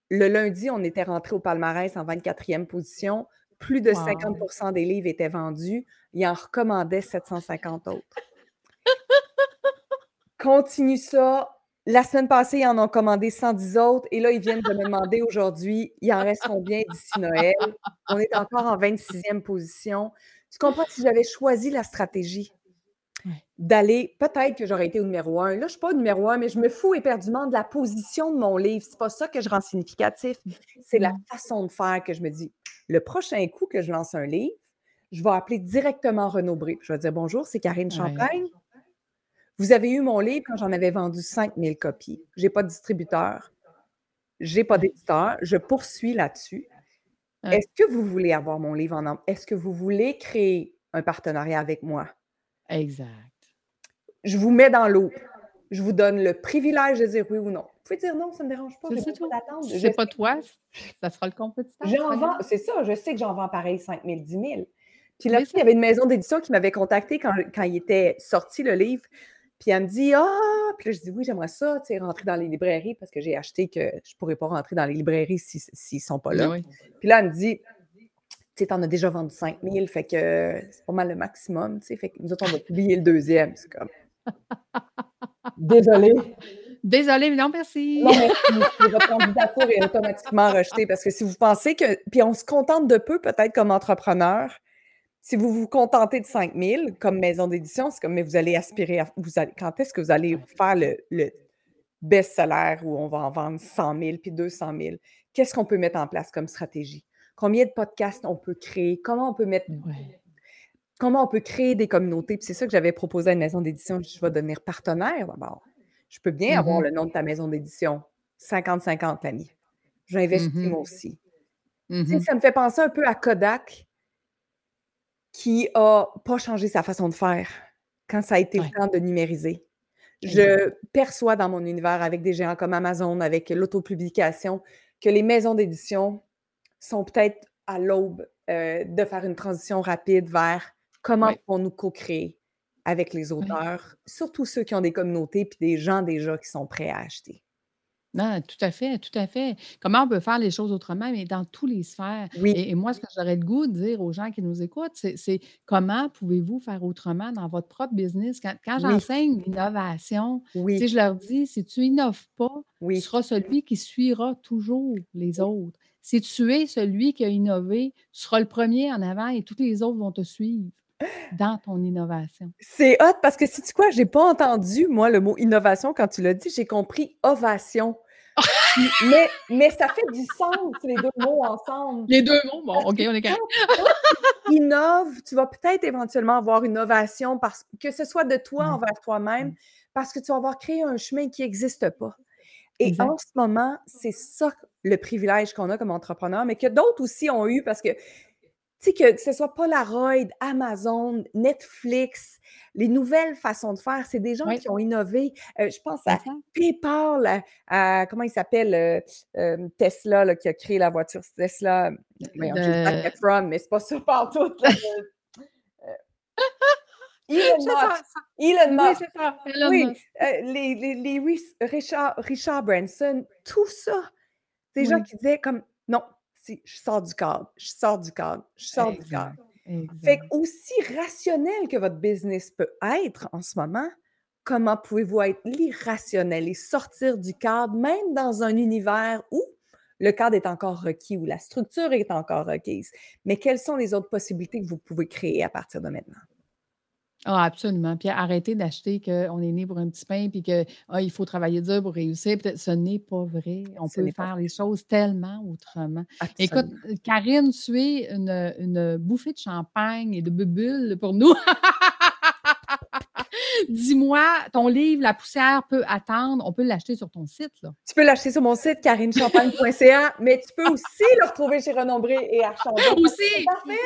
le lundi, on était rentrés au palmarès en 24e position. Plus de Wow! pour cent des livres étaient vendus. Ils en recommandaient 750 autres. Continue ça. La semaine passée, ils en ont commandé 110 autres et là, ils viennent de me demander aujourd'hui: «Il en reste combien d'ici Noël?» On est encore en 26e position. Tu comprends? Si j'avais choisi la stratégie d'aller peut-être que j'aurais été au numéro 1. Là, je suis pas au numéro 1, mais je me fous éperdument de la position de mon livre. C'est pas ça que je rends significatif, c'est la façon de faire que je me dis: «Le prochain coup que je lance un livre, je vais appeler directement Renaud-Bré, je vais dire: "Bonjour, c'est Karine Ouais. Champagne. Vous avez eu mon livre quand j'en avais vendu 5000 copies. J'ai pas de distributeur, j'ai pas Ouais. d'éditeur, je poursuis là-dessus. Ouais. Est-ce que vous voulez avoir mon livre en est-ce que vous voulez créer un partenariat avec moi?" Exact. Je vous mets dans l'eau. Je vous donne le privilège de dire oui ou non. Vous pouvez dire non, ça me dérange pas, ça même pas d'attente. Si Je c'est sais pas toi, ça sera le compétiteur, J'en vends c'est ça, je sais que j'en vends pareil 5000-10 000. Puis là, il y avait une maison d'édition qui m'avait contactée quand quand il était sorti le livre, puis elle me dit: «Ah!» Puis là, je dis: «Oui, j'aimerais ça, tu sais, rentrer dans les librairies» parce que j'ai acheté que je pourrais pas rentrer dans les librairies si s s'ils sont pas là. oui. Puis là, elle me dit: «Tu sais, tu en as déjà vendu 5000, fait que c'est pas mal le maximum, tu sais, fait que nous autres, on va publier le 2e». C'est comme «Désolée». Désolée, mais non merci! Non merci, votre candidature est automatiquement rejetée parce que si vous pensez que puis on se contente de peu peut-être comme entrepreneur Si vous vous contentez de 5 000 comme maison d'édition, c'est comme mais vous allez aspirer à vous allez quand est-ce que vous allez faire le le best-seller où on va en vendre 100 000 puis 200 000? Qu'est-ce qu'on peut mettre en place comme stratégie? Combien de podcasts on peut créer? Comment on peut mettre Ouais. Comment on peut créer des communautés? Puis c'est ça que j'avais proposé à une maison d'édition. Je vais devenir partenaire d'abord. Je peux bien avoir Mmh le nom de ta maison d'édition. 50-50, l'ami. J'investis Mmh moi aussi. Mmh ça me fait penser un peu à Kodak qui a pas changé sa façon de faire quand ça a été Ouais. le temps de numériser. Je perçois dans mon univers avec des géants comme Amazon, avec l'autopublication, que les maisons d'édition sont peut-être à l'aube, heu, de faire une transition rapide vers comment Ouais. pouvons-nous co-créer avec les Ouais. auteurs, surtout ceux qui ont des communautés puis des gens déjà qui sont prêts à acheter? Non, tout à fait, tout à fait. Comment on peut faire les choses autrement, mais dans tous les sphères. Oui. Et et moi, ce que j'aurais le goût de dire aux gens qui nous écoutent, c'est comment pouvez-vous faire autrement dans votre propre business? Quand quand Oui. j'enseigne l'innovation, Oui. je leur dis: «Si tu innoves pas, tu seras celui qui suivra toujours les autres. Si tu es celui qui a innové, tu seras le premier en avant et tous les autres vont te suivre dans ton innovation». C'est hot parce que sais-tu quoi? J'ai pas entendu, moi, le mot innovation quand tu l'as dit, j'ai compris ovation. Mais mais ça fait du sens, les 2 mots ensemble. Les 2 mots? Bon, OK, on est quand quand tu tu vas peut-être éventuellement avoir une ovation parce que ce soit de toi envers toi-même, parce que tu vas avoir créé un chemin qui existe pas. Et Exact. en ce moment, c'est ça le privilège qu'on a comme entrepreneur, mais que d'autres aussi ont eu parce que, tu sais, que que ce soit Polaroid, Amazon, Netflix, les nouvelles façons de faire, c'est des gens Oui. qui ont innové. Heu, je pense à. PayPal, à à comment il s'appelle, heu, hem, Tesla, là, qui a créé la voiture Tesla. J'ai Zac De Efron, mais c'est pas ça pantoute, là, Elon ça, Musk. ça. Elon Oui, Musk. ça, Elon Oui, Musk. heu, les les les Richard Richard Branson, tout ça. Des gens Oui. qui disaient comme: «Non, je sors du cadre, je sors du cadre, je sors du cadre». Exact, Fait qu'aussi rationnel que votre business peut être en ce moment, comment pouvez-vous être l'irrationnel et sortir du cadre, même dans un univers où le cadre est encore requis, où la structure est encore requise? Mais quelles sont les autres possibilités que vous pouvez créer à partir de maintenant? Ah, absolument. Puis arrêter d'acheter qu'on est né pour un petit pain puis que, ah, il faut travailler dur pour réussir. Peut-être ce n'est pas vrai. On Ce peut faire les choses tellement autrement. Écoute, Absolument. Karine, tu es une, une bouffée de champagne et de bubules pour nous. Dis-moi, ton livre, La poussière peut attendre. On peut l'acheter sur ton site, là. Tu peux l'acheter sur mon site carinechampagne.ca, mais tu peux aussi le retrouver chez Renombré et Archambault. Aussi! parfait!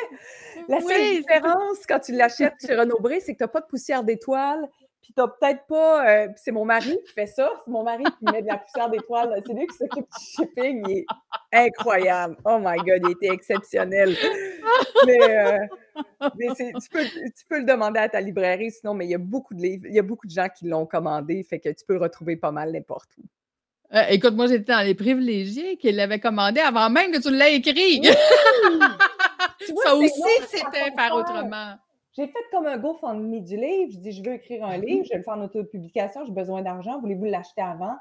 La seule Oui, différence quand tu l'achètes chez Renombré, c'est que tu as pas de poussière d'étoiles, puis tu as peut-être pas, puis c'est mon mari qui fait ça, c'est mon mari qui met de la poussière d'étoiles, c'est lui qui s'occupe du shipping, il est incroyable. Oh my God, il était exceptionnel. Mais, c'est tu peux tu peux le demander à ta librairie sinon, mais il y a beaucoup de livres, il y a beaucoup de gens qui l'ont commandé, fait que tu peux le retrouver pas mal n'importe où. Euh, écoute, moi, j'étais dans les privilégiés qui l'avaient commandé avant même que tu l'aies écrit. Oui! Tu vois, Ça aussi, c'était faire. autrement. J'ai fait comme un GoFundMe du livre. Je dis: «Je veux écrire un livre, je vais le faire en autopublication, j'ai besoin d'argent, voulez-vous l'acheter avant?»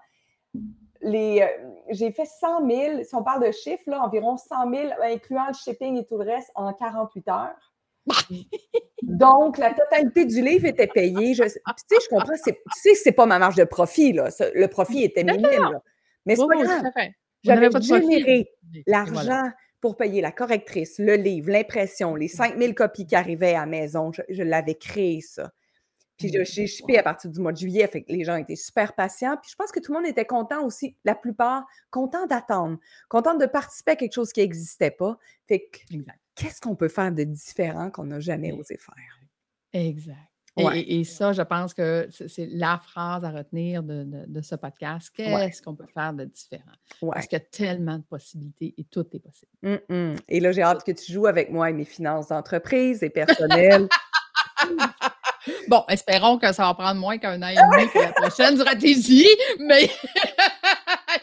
les, heu, j'ai fait 100 000, si on parle de chiffres, là, environ 100 000, incluant le shipping et tout le reste, en 48 heures. Donc, la totalité du livre était payée. Je tu sais, je comprends, c'est tu sais c'est pas ma marge de profit, là. Le profit était minime, là. Mais c'est Oui, pas grave. J'avais généré voilà. Pour payer la correctrice, le livre, l'impression, les 5 000 copies qui arrivaient à la maison. Je je l'avais créé ça. Puis je Mmh. j'ai shippé à partir du mois de juillet, fait que les gens étaient super patients. Puis je pense que tout le monde était content aussi, la plupart, content d'attendre, content de participer à quelque chose qui n'existait pas. Fait que Exact. qu'est-ce qu'on peut faire de différent qu'on n'a jamais osé faire? Exact. Et Ouais. et et ça, je pense que c'est la phrase à retenir de de de ce podcast. Ouais. Qu'est-ce qu'on peut faire de différent? Ouais. Parce qu'il y a tellement de possibilités et tout est possible. Et là, j'ai hâte que tu joues avec moi et mes finances d'entreprise et personnelles. Bon, espérons que ça va prendre moins qu'un an et demi pour la prochaine stratégie, mais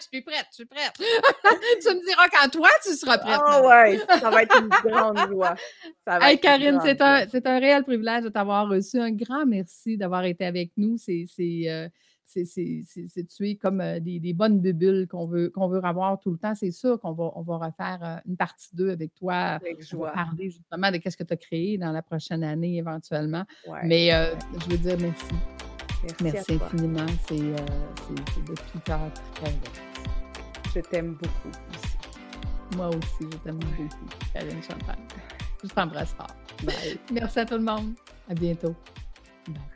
je suis prête, je suis prête. tu me diras quand toi, tu seras prête. Ah Marie. ouais, ça va être une grande joie. Ça va Hey, Karine, c'est joie. un, c'est un réel privilège de t'avoir reçu. Un grand merci d'avoir été avec nous. C'est, c'est, euh, tuer comme des, bonnes bubules qu'on veut, qu'on veut avoir tout le temps. C'est sûr qu'on va, on va refaire une partie 2 avec toi. Avec on va parler justement de ce que tu as créé dans la prochaine année éventuellement. Ouais. Mais je veux dire merci. Merci, infiniment. C'est de tout cœur très. Je t'aime beaucoup aussi. Moi aussi, je t'aime beaucoup, Karine Chantal. Je t'embrasse fort. Bye. Merci à tout le monde. À bientôt. Bye bye.